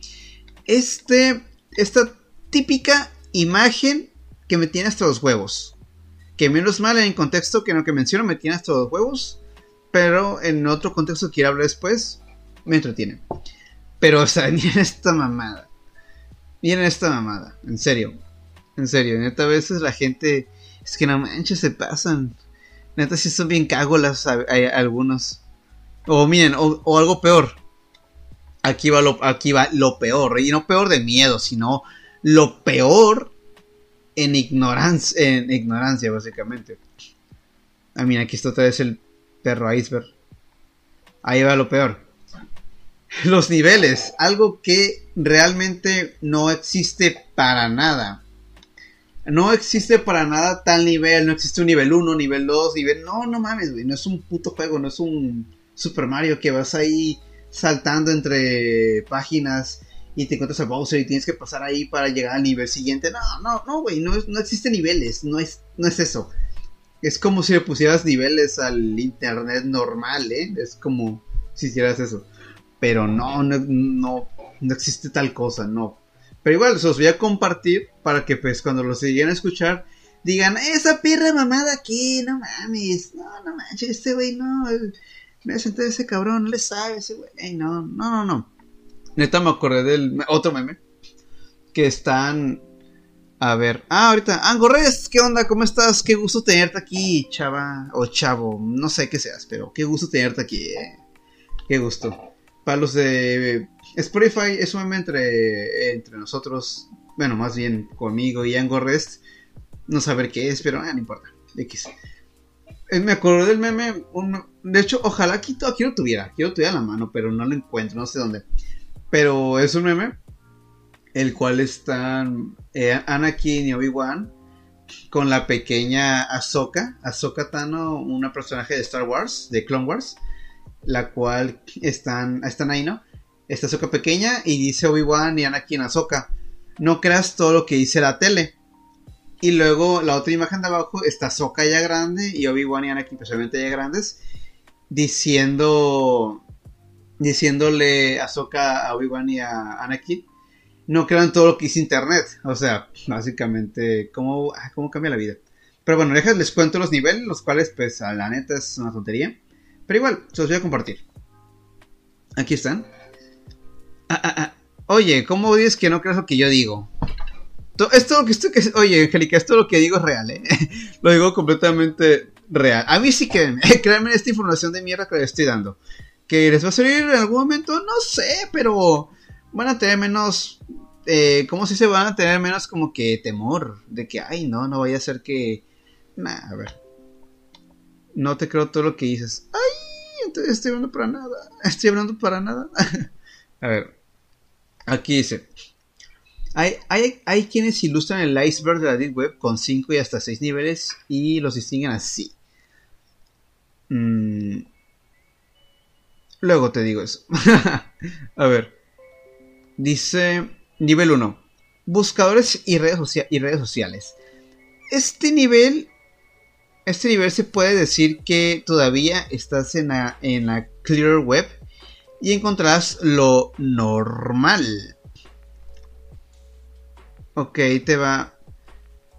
Este, esta típica imagen que me tiene hasta los huevos. Que menos mal en el contexto que lo que menciono me tiene hasta los huevos. Pero en otro contexto que hablar después, me entretiene. Pero, o sea, <laughs> miren esta mamada. Miren esta mamada. En serio. En serio. Neta, a veces la gente. Es que no manches, se pasan. Neta, si son bien cágolas algunos. O miren, o, algo peor. Aquí va, lo, aquí va lo peor. Y no peor de miedo, sino lo peor en ignorancia, en ignorancia básicamente. Ah, mira, aquí está otra vez el perro iceberg. Ahí va lo peor. <laughs> Los niveles, algo que realmente no existe para nada. No existe para nada tal nivel, no existe un nivel 1, nivel 2, nivel... No, no mames, güey, no es un puto juego, no es un Super Mario que vas ahí saltando entre páginas y te encuentras a Bowser y tienes que pasar ahí para llegar al nivel siguiente. No, no, no, güey, no, no niveles, no es, no es eso. Es como si le pusieras niveles al internet normal, ¿eh? Es como si hicieras eso. Pero no, no, no, no existe tal cosa, no. Pero igual, se los voy a compartir para que pues cuando los lleguen a escuchar digan, esa perra mamada aquí, no mames, no, no manches, este güey no, me senté ese cabrón, no le sabe ese güey, no, no, no, no. Neta me acordé del otro meme. Que están. A ver. Ah, ahorita. Angorres, ¿qué onda? ¿Cómo estás? Qué gusto tenerte aquí, chava. O chavo. No sé qué seas, pero qué gusto tenerte aquí. Eh. Qué gusto. Para los de Spotify es un meme entre, entre nosotros. Bueno, más bien conmigo y Angorrest. No saber qué es, pero ah, no importa. X. Eh, me acordé del meme. de hecho, ojalá aquí, aquí lo tuviera. Aquí lo tuviera en la mano, pero no lo encuentro. No sé dónde. Pero es un meme. El cual están eh, Anakin y Obi-Wan con la pequeña Ahsoka. Ahsoka Tano, una personaje de Star Wars, de Clone Wars. La cual están, están ahí, ¿no? Esta Ahsoka pequeña y dice Obi-Wan y Anakin Ahsoka. No creas todo lo que dice la tele. Y luego la otra imagen de abajo está Ahsoka ya grande y Obi-Wan y Anakin personalmente ya grandes. Diciendo diciéndole a Soka, a Obi-Wan y a Anakin, no crean todo lo que hizo Internet. O sea, básicamente, ¿cómo, ah, cómo cambia la vida? Pero bueno, les cuento los niveles, los cuales, pues, a la neta es una tontería. Pero igual, se los voy a compartir. Aquí están. Ah, ah, oye, ¿cómo dices que no creas lo que yo digo? Esto que esto que oye, Angélica, esto lo que digo es real, ¿eh? <laughs> lo digo completamente real. A mí sí que <laughs> créanme esta información de mierda que les estoy dando. Que les va a servir en algún momento, no sé, pero van a tener menos, eh, ¿cómo se Van a tener menos como que temor de que, ay, no, no vaya a ser que, nah, a ver, no te creo todo lo que dices, ay, entonces estoy hablando para nada, <laughs> estoy hablando para nada, a ver, aquí dice, hay, hay, hay, quienes ilustran el iceberg de la Deep Web con 5 y hasta 6 niveles y los distinguen así. Mmm Luego te digo eso. <laughs> a ver. Dice nivel 1. Buscadores y redes, y redes sociales. Este nivel... Este nivel se puede decir que todavía estás en la, en la Clear Web y encontrarás lo normal. Ok, te va.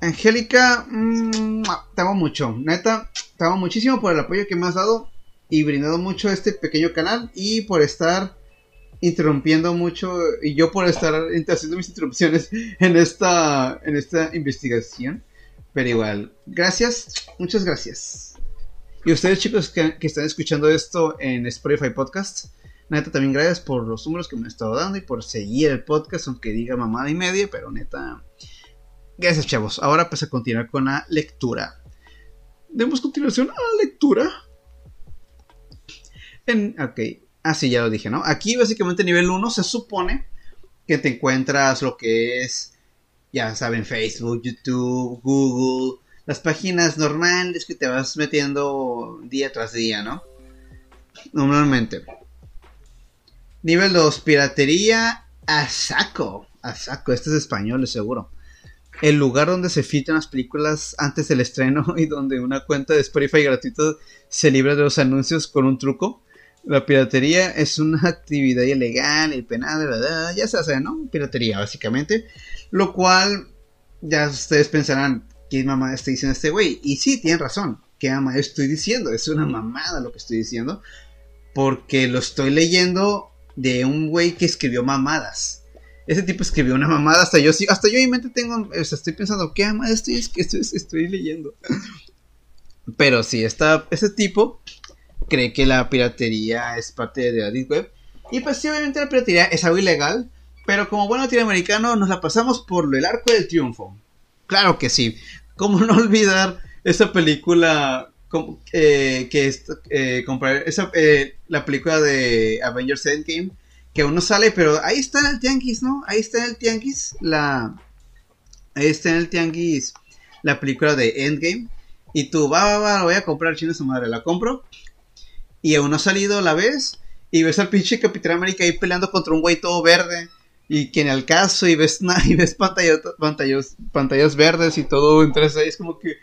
Angélica, mm, te amo mucho. Neta, te amo muchísimo por el apoyo que me has dado y brindado mucho este pequeño canal y por estar interrumpiendo mucho y yo por estar haciendo mis interrupciones <laughs> en esta, en esta investigación. Pero igual, gracias, muchas gracias. Y ustedes chicos que, están escuchando esto en Spotify Podcast, neta también gracias por los números que me han estado dando y por seguir el podcast, aunque diga mamada y media, pero neta, gracias chavos. Ahora pues a continuar con la lectura. Demos continuación a la lectura. En, ok, así ah, ya lo dije, ¿no? Aquí básicamente nivel 1 se supone que te encuentras lo que es, ya saben, Facebook, YouTube, Google, las páginas normales que te vas metiendo día tras día, ¿no? Normalmente. Nivel 2, piratería a saco. A saco, este es español, es seguro. El lugar donde se filtran las películas antes del estreno <laughs> y donde una cuenta de Spotify gratuito se libra de los anuncios con un truco. La piratería es una actividad ilegal y penal, ya se hace, ¿no? Piratería, básicamente. Lo cual, ya ustedes pensarán, ¿qué mamá está diciendo este güey? Y sí, tienen razón. ¿Qué mamá estoy diciendo? Es una mamada lo que estoy diciendo. Porque lo estoy leyendo de un güey que escribió mamadas. Ese tipo escribió una mamada. Hasta yo, hasta yo en mente tengo. O sea, estoy pensando, ¿qué mamada estoy, estoy, estoy leyendo? <laughs> Pero sí, está, ese tipo cree que la piratería es parte de la Deep Web. Y pues sí, obviamente la piratería es algo ilegal, pero como buen latinoamericano nos la pasamos por el arco del triunfo. Claro que sí. ¿Cómo no olvidar esa película eh, que es eh, comprar esa, eh, la película de Avengers Endgame? Que aún no sale, pero ahí está en el tianguis, ¿no? Ahí está en el tianguis la... Ahí está en el tianguis la película de Endgame. Y tú, va, va, va, la voy a comprar, chino su madre, la compro y aún no ha salido la vez. Y ves al pinche Capitán América ahí peleando contra un güey todo verde. Y que en el caso, y ves, <laughs> y ves pantallas, pantallas, pantallas verdes y todo entre ahí. Es como que.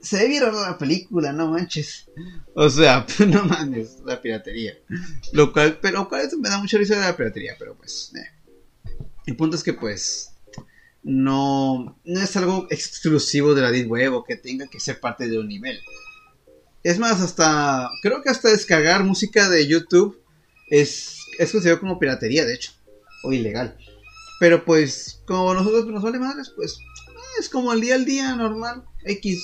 Se ve bien la película, no manches. O sea, <laughs> no mames, la piratería. Lo cual, pero cual me da mucha risa de la piratería, pero pues. Eh. El punto es que pues. No, no es algo exclusivo de la Deep Web o que tenga que ser parte de un nivel. Es más, hasta. Creo que hasta descargar música de YouTube es, es considerado como piratería, de hecho. O ilegal. Pero pues, como nosotros nos vale madres, pues. Es como el día al día normal. X.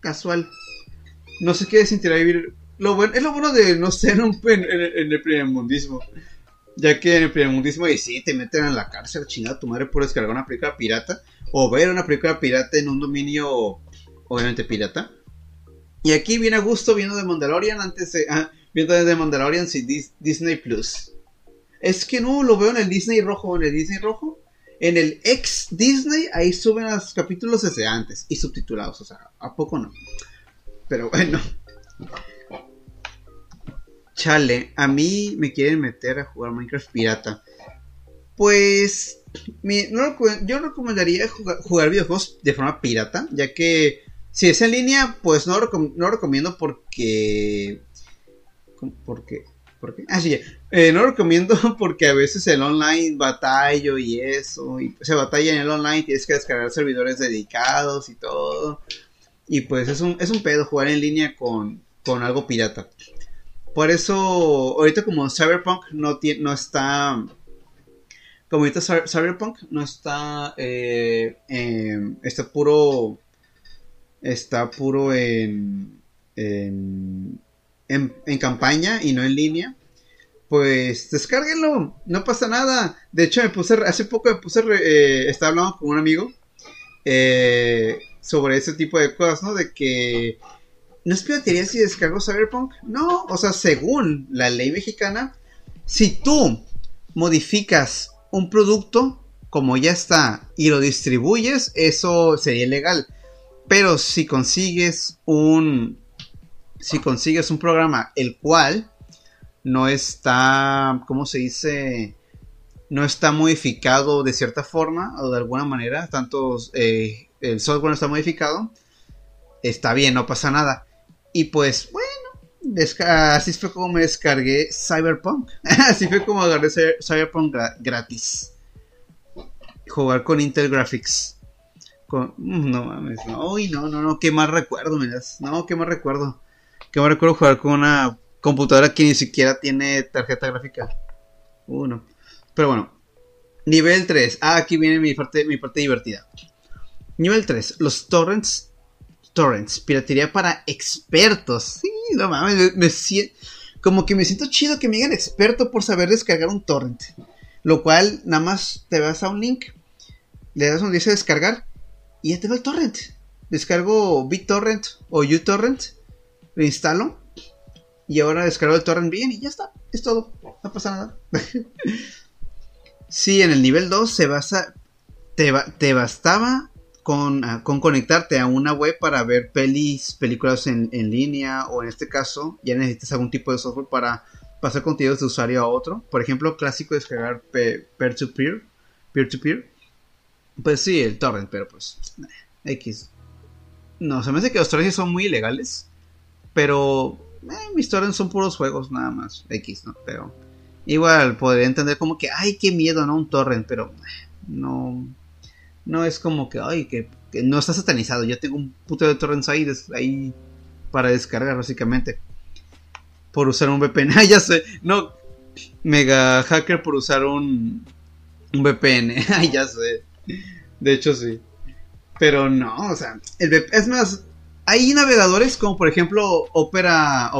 Casual. No sé qué sentirá vivir. Lo bueno, es lo bueno de no ser un, en, en, el primer mundismo. Ya que en el primer mundismo, y sí, te meten en la cárcel, chingada tu madre por descargar una película pirata. O ver una película pirata en un dominio, obviamente pirata. Y aquí viene a gusto viendo de Mandalorian antes de. Ah, viendo de Mandalorian sin Disney Plus. Es que no, lo veo en el Disney rojo. En el Disney rojo. En el ex Disney, ahí suben los capítulos desde antes. Y subtitulados. O sea, ¿a poco no? Pero bueno. Chale, a mí me quieren meter a jugar Minecraft pirata. Pues. yo recomendaría jugar videojuegos de forma pirata. Ya que si es en línea, pues no, no recomiendo porque... ¿Por qué? ¿Por qué? Ah, eh, no recomiendo <laughs> porque a veces el online batallo y eso. Y se batalla en el online, tienes que descargar servidores dedicados y todo. Y pues es un, es un pedo jugar en línea con, con algo pirata. Por eso, ahorita como Cyberpunk no, tiene, no está... Como ahorita Cyberpunk no está... Eh, está puro está puro en, en, en, campaña y no en línea, pues descárguenlo, no pasa nada. De hecho, me puse, hace poco me puse, eh, estaba hablando con un amigo eh, sobre ese tipo de cosas, ¿no? De que no es piratería si descargo Cyberpunk. No, o sea, según la ley mexicana, si tú modificas un producto como ya está y lo distribuyes, eso sería ilegal. Pero si consigues un. Si consigues un programa el cual no está. ¿Cómo se dice? No está modificado de cierta forma o de alguna manera. Tanto eh, el software no está modificado. Está bien, no pasa nada. Y pues, bueno, así fue como me descargué Cyberpunk. <laughs> así fue como agarré Cyberpunk gratis. Jugar con Intel Graphics. Mm, no mames, no, no, no, no, qué más recuerdo, miras. No, qué más recuerdo. Qué más recuerdo jugar con una computadora que ni siquiera tiene tarjeta gráfica. Uno. Pero bueno. Nivel 3. Ah, aquí viene mi parte, mi parte divertida. Nivel 3. Los torrents. Torrents. Piratería para expertos. Sí, no mames. Me, como que me siento chido que me digan experto por saber descargar un torrent. Lo cual, nada más te vas a un link. Le das donde dice descargar. Y ya te va el torrent. Descargo BitTorrent o uTorrent. Lo instalo y ahora descargo el torrent bien y ya está. Es todo. No pasa nada. <laughs> sí, en el nivel 2 se basa. Te, te bastaba con, ah, con, conectarte a una web para ver pelis, películas en, línea. O en este caso, ya necesitas algún tipo de software para pasar contenidos de usuario a otro. Por ejemplo, clásico descargar peer-to-peer. Peer-to-peer. Pues sí, el torrent, pero pues. X. No, se me hace que los torrents son muy ilegales. Pero eh, mis torrents son puros juegos nada más, X, ¿no? Pero igual podría entender como que, ay, qué miedo, ¿no? Un torrent, pero eh, no, no es como que, ay, que, no está satanizado. Yo tengo un puto de torrents ahí, ahí para descargar, básicamente. Por usar un VPN. <laughs> Ah, ya sé, no, mega hacker por usar un, un VPN. Ay, <laughs> ya sé. De hecho, sí. Pero no, o sea, el es más, hay navegadores como por ejemplo Opera,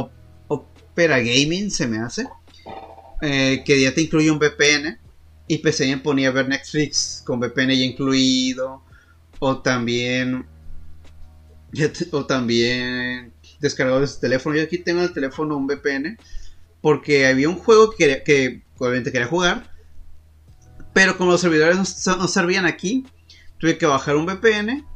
Opera Gaming, se me hace, eh, que ya te incluye un VPN y PC me ponía a ver Netflix con VPN ya incluido, o también, o también descargado desde teléfono. Yo aquí tengo en el teléfono un VPN porque había un juego que, que obviamente quería jugar, pero como los servidores no servían aquí, tuve que bajar un VPN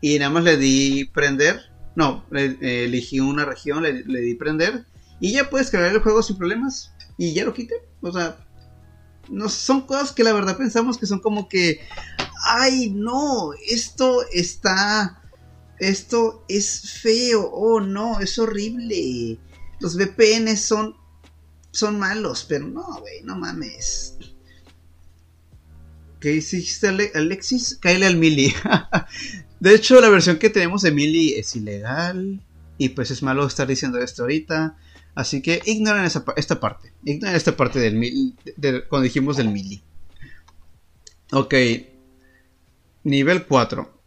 y nada más le di prender. No, elegí una región, le, di prender. Y ya puedes cargar el juego sin problemas. Y ya lo quité. O sea, no son cosas que la verdad pensamos que son como que. Ay, no, esto está. Esto es feo. Oh, no, es horrible. Los VPN son. Son malos, pero no, güey, no mames. ¿Qué hiciste, Alexis? Cáele al mili. <laughs> De hecho, la versión que tenemos de Mili es ilegal. Y pues es malo estar diciendo esto ahorita. Así que ignoren esta parte. Ignoren esta parte del Mili. cuando dijimos del Mili. Ok. Nivel 4.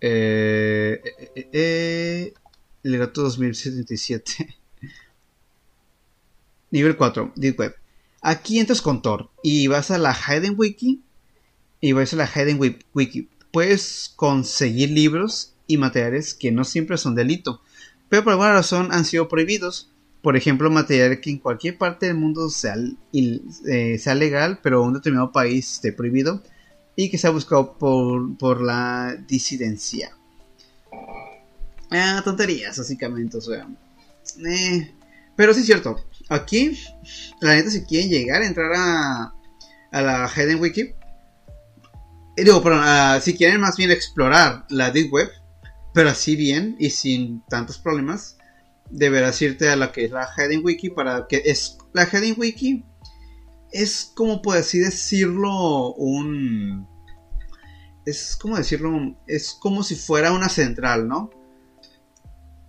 Eh, eh, eh, Legato 2077. <laughs> Nivel 4. Deep Web. Aquí entras con Tor. Y vas a la Hidden Wiki. Y vas a la Hidden Wiki puedes conseguir libros y materiales que no siempre son delito, pero por alguna razón han sido prohibidos. Por ejemplo, material que en cualquier parte del mundo sea, eh, sea legal, pero en un determinado país esté prohibido y que se ha buscado por, la disidencia. Ah, tonterías, básicamente, o sea. Eh, pero sí es cierto. Aquí, la neta, si quieren llegar a entrar a, a la Hidden Wiki, digo, perdón, ah, si quieren más bien explorar la Deep Web, pero así bien y sin tantos problemas, deberás irte a la que es la Heading Wiki para que es la Heading Wiki es como por así decirlo un es como decirlo es como si fuera una central, ¿no?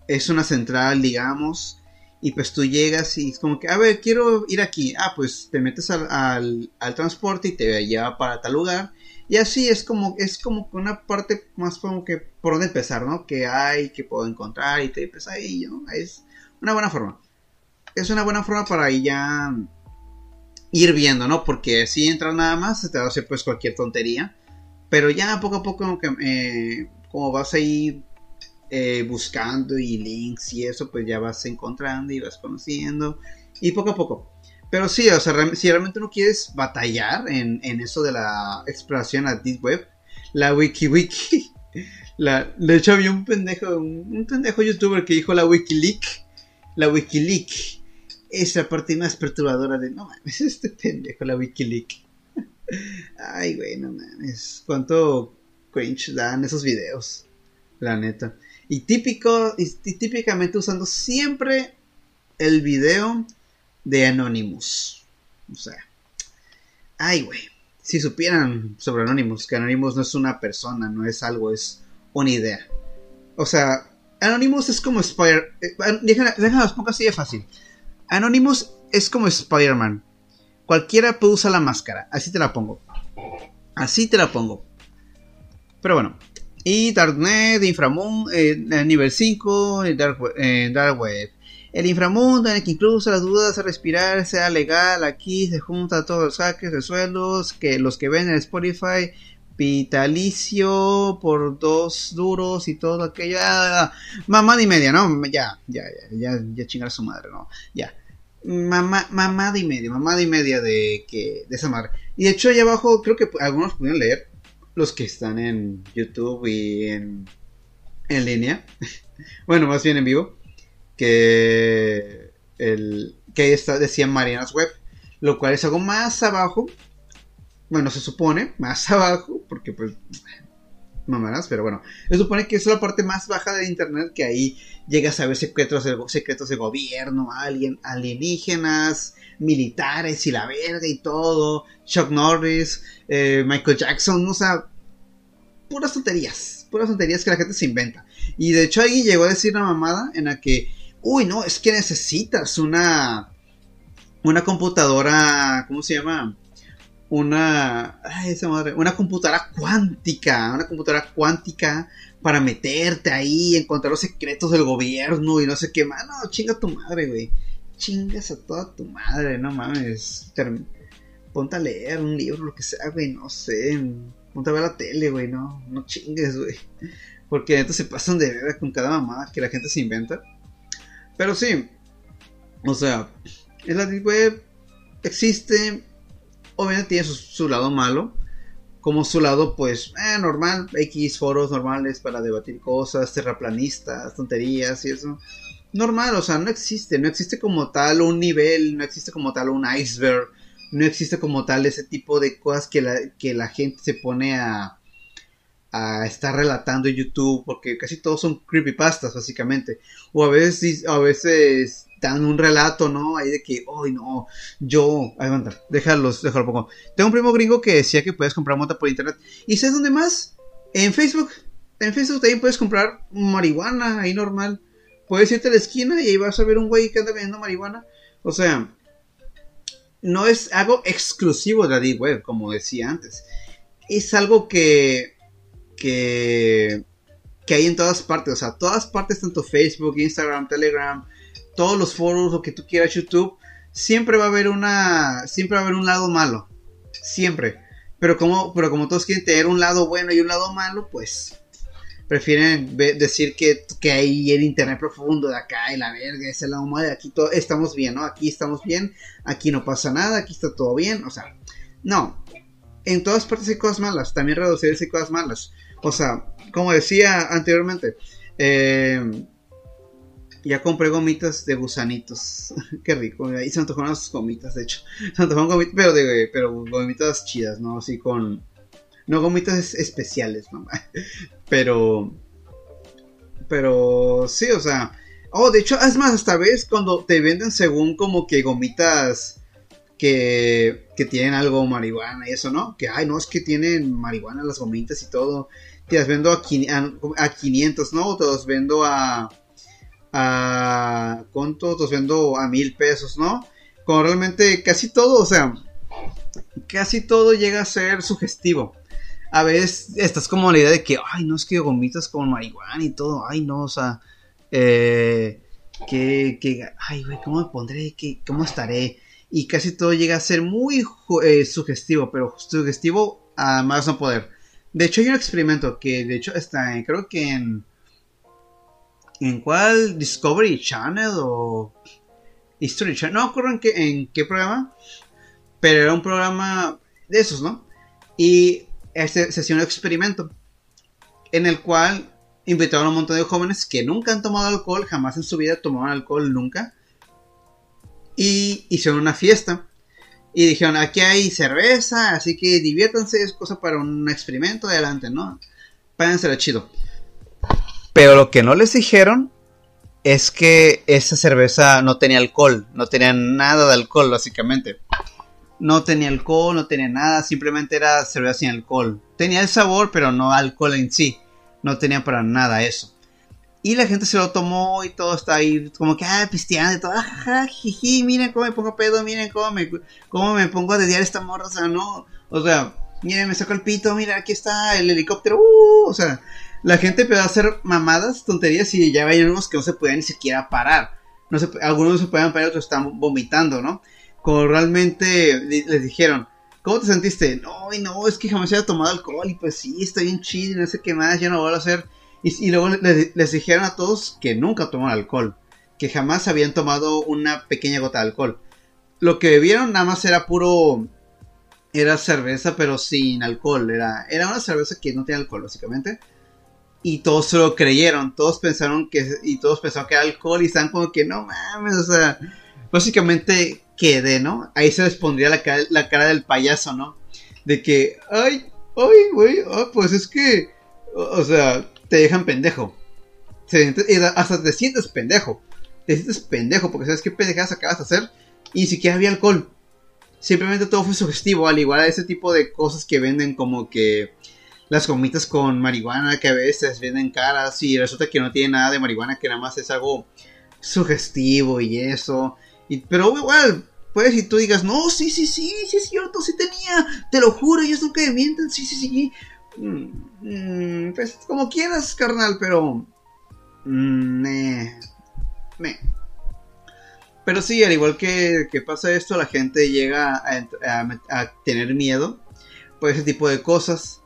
Es una central, digamos, y pues tú llegas y es como que, a ver, quiero ir aquí. Ah, pues te metes al, al transporte y te lleva para tal lugar. Y así es como, es como una parte más como que por dónde empezar, ¿no? Que hay, que puedo encontrar y te pues ahí, ¿no? Es una buena forma. Es una buena forma para ya ir viendo, ¿no? Porque si entras nada más, se te va a hacer pues cualquier tontería. Pero ya poco a poco como, que, eh, como vas a ir eh, buscando y links y eso, pues ya vas encontrando y vas conociendo. Y poco a poco. Pero sí, o sea, si realmente no quieres batallar en, eso de la exploración a Deep Web, la WikiWiki, <laughs> la, de hecho había un pendejo, un, pendejo youtuber que dijo la Wikileak, la Wikileak, es la parte más perturbadora de, no mames, <laughs> este pendejo, la Wikileak. <laughs> Ay, güey, no mames, cuánto cringe dan esos videos, la neta. Y típico, y típicamente usando siempre el video de Anonymous. O sea, ay, güey. Si supieran sobre Anonymous, que Anonymous no es una persona, no es algo, es una idea. O sea, Anonymous es como Spider... Eh, déjenme, déjenme los pongo así de fácil. Anonymous es como Spider-Man. Cualquiera puede usar la máscara. Así te la pongo. Así te la pongo. Pero bueno. Y Darknet, Inframundo, eh, nivel 5, Dark, eh, Dark Web. El inframundo en el que incluso las dudas de respirar sea legal, aquí se juntan todos los hackers de sueldos, que los que ven en Spotify, vitalicio por dos duros y todo aquello, mamá y media, ¿no? Ya, ya, ya, ya, ya chingar a su madre, ¿no? Ya. Mamá, mamada y media, mamada y media de que de esa madre. Y de hecho allá abajo creo que algunos pudieron leer los que están en YouTube y en en línea. <laughs> bueno, más bien en vivo que el que está, decía Marianas Web, lo cual es algo más abajo. Bueno, se supone, más <laughs> abajo, porque pues mamadas, pero bueno, se supone que es la parte más baja de internet que ahí llegas a ver secretos de, secretos de gobierno, alien, alienígenas, militares y la verga y todo, Chuck Norris, eh, Michael Jackson, o sea, puras tonterías, puras tonterías que la gente se inventa. Y de hecho ahí llegó a decir una mamada en la que uy, no, es que necesitas una, una computadora, ¿cómo se llama? Una, ay, esa madre, una computadora cuántica, una computadora cuántica para meterte ahí, encontrar los secretos del gobierno y no sé qué más. No, chinga tu madre, güey. Chingas a toda tu madre, no mames. Ponte a leer un libro, lo que sea, güey, no sé. Ponte a ver la tele, güey, no, no chingues, güey. Porque entonces se pasan de verdad con cada mamada que la gente se inventa. Pero sí, o sea, la Deep Web existe, obviamente tiene su, lado malo, como su lado pues eh, normal, X foros normales para debatir cosas, terraplanistas, tonterías y eso. Normal, o sea, no existe, no existe como tal un nivel, no existe como tal un iceberg, no existe como tal ese tipo de cosas que la, que la gente se pone a, a estar relatando en YouTube, porque casi todos son creepypastas, básicamente. O a veces, a veces dan un relato, ¿no? Ahí de que, ay, no, yo, ay, anda, déjalos, déjalo poco. Tengo un primo gringo que decía que puedes comprar mota por internet. ¿Y sabes dónde más? En Facebook. En Facebook también puedes comprar marihuana, ahí normal. Puedes irte a la esquina y ahí vas a ver un güey que anda vendiendo marihuana. O sea, no es algo exclusivo de la Deep Web, como decía antes. Es algo que que, que hay en todas partes. O sea, todas partes, tanto Facebook, Instagram, Telegram, todos los foros, lo que tú quieras, YouTube, siempre va a haber una, siempre va a haber un lado malo. Siempre. Pero como, pero como todos quieren tener un lado bueno y un lado malo, pues prefieren decir que, que hay el internet profundo de acá y la verga, es el lado malo, aquí todo, estamos bien, ¿no? Aquí estamos bien, aquí no pasa nada, aquí está todo bien, o sea, no. En todas partes hay cosas malas, también reducirse hay cosas malas. O sea, como decía anteriormente, eh, ya compré gomitas de gusanitos. <laughs> Qué rico. Y se antojaron las gomitas, de hecho. <laughs> Se me gomitas, pero, de, pero gomitas chidas, ¿no? Así con... No gomitas especiales, mamá. <laughs> Pero... Pero sí, o sea... Oh, de hecho, es más, hasta ves cuando te venden según como que gomitas que, que tienen algo marihuana y eso, ¿no? Que, ay, no, es que tienen marihuana las gomitas y todo te las vendo a, a, 500, ¿no? Te los vendo a... a ¿Cuánto? Te los vendo a mil pesos, ¿no? Como realmente casi todo, o sea, casi todo llega a ser sugestivo. A veces estás como la idea de que, ay, no es que gomitas con marihuana y todo, ay, no, o sea, eh, que, que, ay, güey, ¿cómo me pondré? ¿Qué, ¿Cómo estaré? Y casi todo llega a ser muy eh, sugestivo, pero sugestivo a más no poder. De hecho, hay un experimento que, de hecho, está en, creo que en. ¿En cuál? Discovery Channel o. History Channel. No me en qué, en qué programa. Pero era un programa de esos, ¿no? Y este, se hacía un experimento. En el cual invitaron a un montón de jóvenes que nunca han tomado alcohol, jamás en su vida tomaron alcohol, nunca. Y hicieron una fiesta. Y dijeron, aquí hay cerveza, así que diviértanse, es cosa para un experimento, adelante, ¿no? Págansela chido. Pero lo que no les dijeron es que esa cerveza no tenía alcohol, no tenía nada de alcohol, básicamente. No tenía alcohol, no tenía nada, simplemente era cerveza sin alcohol. Tenía el sabor, pero no alcohol en sí. No tenía para nada eso. Y la gente se lo tomó y todo está ahí como que, ah, pisteando y todo, ajá, jiji, miren cómo me pongo pedo, miren cómo me, cómo me pongo a dediar esta morra, o sea, no, o sea, miren, me saco el pito, mira, aquí está el helicóptero, uh, o sea, la gente empezó a hacer mamadas, tonterías y ya veían unos que no se podían ni siquiera parar. No se, algunos no se podían parar, otros estaban vomitando, ¿no? Como realmente les dijeron, ¿cómo te sentiste? No, no, es que jamás había tomado alcohol y pues sí, estoy bien chido, no sé qué más, ya no voy a hacer y, luego les, dijeron a todos que nunca tomaron alcohol, que jamás habían tomado una pequeña gota de alcohol. Lo que bebieron nada más era puro... Era cerveza pero sin alcohol, era, era una cerveza que no tenía alcohol básicamente. Y todos se lo creyeron, todos pensaron que... Y todos pensaron que era alcohol y están como que no mames, o sea... Básicamente quedé, ¿no? Ahí se les pondría la cara, la cara del payaso, ¿no? De que, ay, ay, güey, oh, pues es que... O sea, te dejan pendejo. hasta te sientes pendejo. Te sientes pendejo porque sabes qué pendejadas acabas de hacer y ni siquiera había alcohol. Simplemente todo fue sugestivo, al igual a ese tipo de cosas que venden como que las gomitas con marihuana que a veces venden caras y resulta que no tiene nada de marihuana, que nada más es algo sugestivo y eso. Pero igual, puedes si tú digas, no, sí, sí, sí, sí es cierto, sí tenía, te lo juro, ellos nunca me mienten, sí, sí, sí. Mm, pues como quieras, carnal, pero... Mm, me, Pero sí, al igual que, pasa esto, la gente llega a, tener miedo por ese tipo de cosas.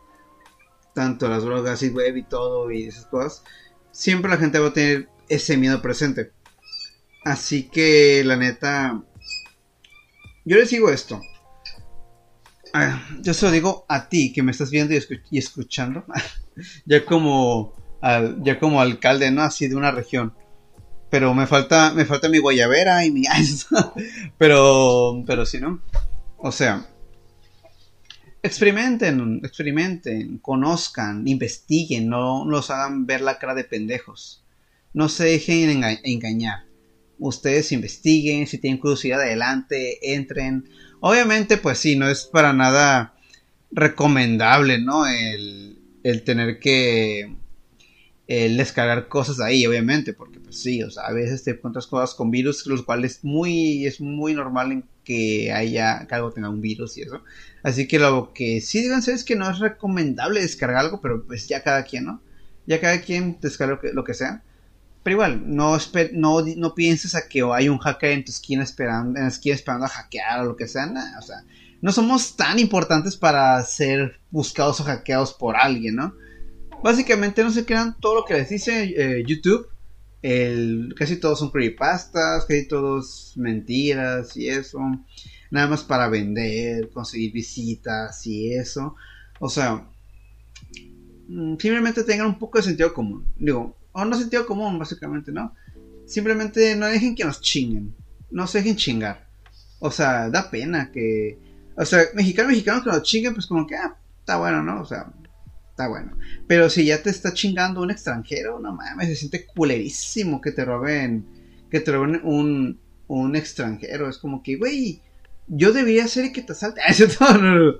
Tanto las drogas y web y todo y esas cosas. Siempre la gente va a tener ese miedo presente. Así que la neta... Yo les digo esto. Ah, yo se lo digo a ti que me estás viendo y, escuchando, <laughs> ya como ya como alcalde, ¿no? Así de una región. Pero me falta me falta mi guayabera y mi <laughs> pero pero si no. O sea, experimenten, experimenten, conozcan, investiguen, no los hagan ver la cara de pendejos. No se dejen engañar. Ustedes investiguen, si tienen curiosidad adelante, entren Obviamente, pues sí, no es para nada recomendable, ¿no? El, tener que el descargar cosas ahí, obviamente, porque pues sí, o sea, a veces te encuentras cosas con virus, los cuales es muy, es muy normal que haya, que algo tenga un virus y eso. Así que lo que sí deben ser es que no es recomendable descargar algo, pero pues ya cada quien, ¿no? Ya cada quien descarga lo que sea. Pero igual, no, no, no pienses a que hay un hacker en tu esquina esperando, en la esquina esperando a hackear o lo que sea, o sea, no somos tan importantes para ser buscados o hackeados por alguien, ¿no? Básicamente no se crean todo lo que les dice eh, YouTube. Casi todos son creepypastas, casi todos mentiras y eso. Nada más para vender, conseguir visitas y eso. O sea, mm, simplemente tengan un poco de sentido común. Digo, o no sentido común, básicamente, ¿no? Simplemente no dejen que nos chinguen. No se dejen chingar. O sea, da pena que. O sea, mexicanos, mexicanos que nos chinguen, pues como que, ah, está bueno, ¿no? O sea, está bueno. Pero si ya te está chingando un extranjero, no mames, se siente culerísimo que te roben. Que te roben un, un extranjero. Es como que, güey, yo debería ser el que te asalte. <laughs> No, no, no,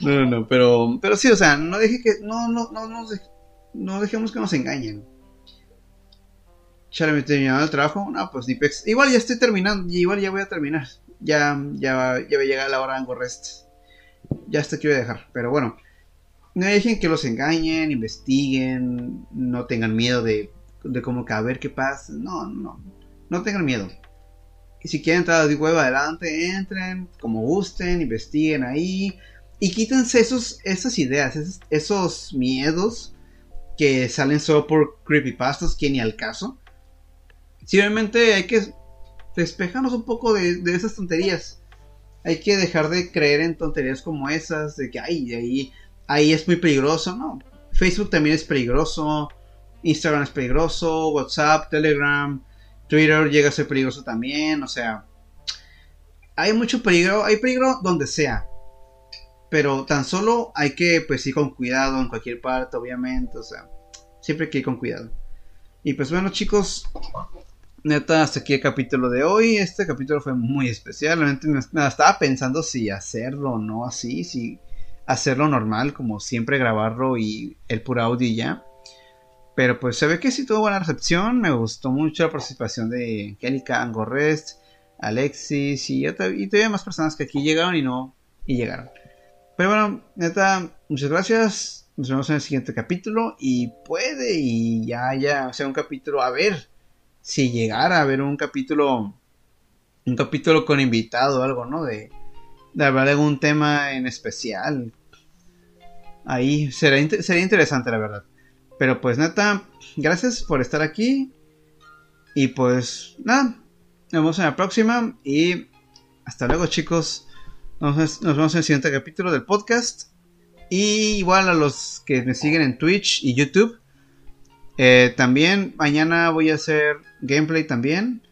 no, no, pero, pero sí, o sea, no deje que, no, no, no, no dejemos que nos engañen. Ya me terminado el trabajo. No, pues Dipex. Igual ya estoy terminando. Igual ya voy a terminar. Ya, ya, ya va a llegar la hora de rest. Ya esto quiero dejar. Pero bueno. No dejen que los engañen, investiguen. No tengan miedo de, de como que a ver qué pasa. No, no. No tengan miedo. Y si quieren entrar a web adelante, entren. Como gusten, investiguen ahí. Y quítense esos, esas ideas, esos, esos miedos que salen solo por creepypastas que ni al caso Simplemente hay que despejarnos un poco de, esas tonterías. Hay que dejar de creer en tonterías como esas, de que ay, ahí, ahí es muy peligroso, ¿no? Facebook también es peligroso, Instagram es peligroso, WhatsApp, Telegram, Twitter llega a ser peligroso también, o sea, hay mucho peligro, hay peligro donde sea, pero tan solo hay que pues ir con cuidado en cualquier parte, obviamente, o sea, siempre hay que ir con cuidado. Y pues bueno chicos, neta, hasta aquí el capítulo de hoy. Este capítulo fue muy especial. Realmente me, estaba pensando si hacerlo o no así, si hacerlo normal, como siempre grabarlo y el puro audio y ya. Pero pues se ve que sí tuvo buena recepción. Me gustó mucho la participación de Angélica, Angorrest, Alexis y, y todavía más personas que aquí llegaron y no y llegaron. Pero bueno, neta, muchas gracias. Nos vemos en el siguiente capítulo. Y puede y ya, ya, sea un capítulo. A ver si llegara a haber un capítulo. Un capítulo con invitado o algo, ¿no? De, de hablar de algún tema en especial. Ahí sería, interesante, la verdad. Pero pues neta, gracias por estar aquí. Y pues nada, nos vemos en la próxima. Y hasta luego, chicos. Nos, vemos en el siguiente capítulo del podcast. Y igual a los que me siguen en Twitch y YouTube. Eh, también mañana voy a hacer gameplay también.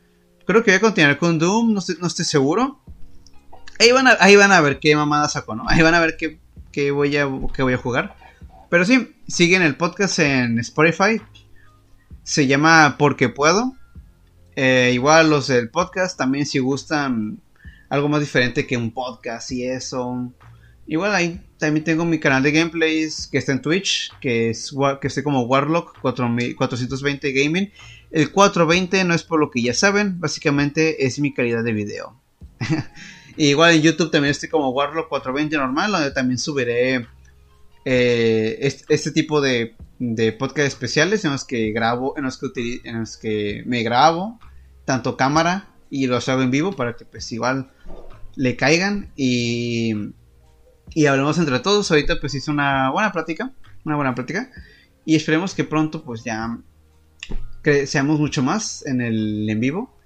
Creo que voy a continuar con Doom, no estoy, seguro. Ahí van, a, ahí van a ver qué mamada saco, ¿no? Ahí van a ver qué, voy, a, qué voy a jugar. Pero sí, siguen el podcast en Spotify. Se llama Porque Puedo. Eh, igual los del podcast también si gustan algo más diferente que un podcast y eso. Igual ahí también tengo mi canal de gameplays que está en Twitch, que es que esté como Warlock 420 Gaming. El 420 no es por lo que ya saben, básicamente es mi calidad de video. <laughs> igual en YouTube también estoy como Warlock 420 normal, donde también subiré eh, este, tipo de, de podcast especiales en los que grabo, en los que, en los que me grabo, tanto cámara y los hago en vivo para que pues igual le caigan y, y hablemos entre todos. Ahorita pues hice una buena práctica, una buena práctica y esperemos que pronto pues ya seamos mucho más en el en vivo.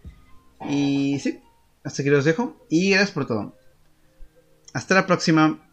Y sí, hasta aquí los dejo y gracias por todo. Hasta la próxima.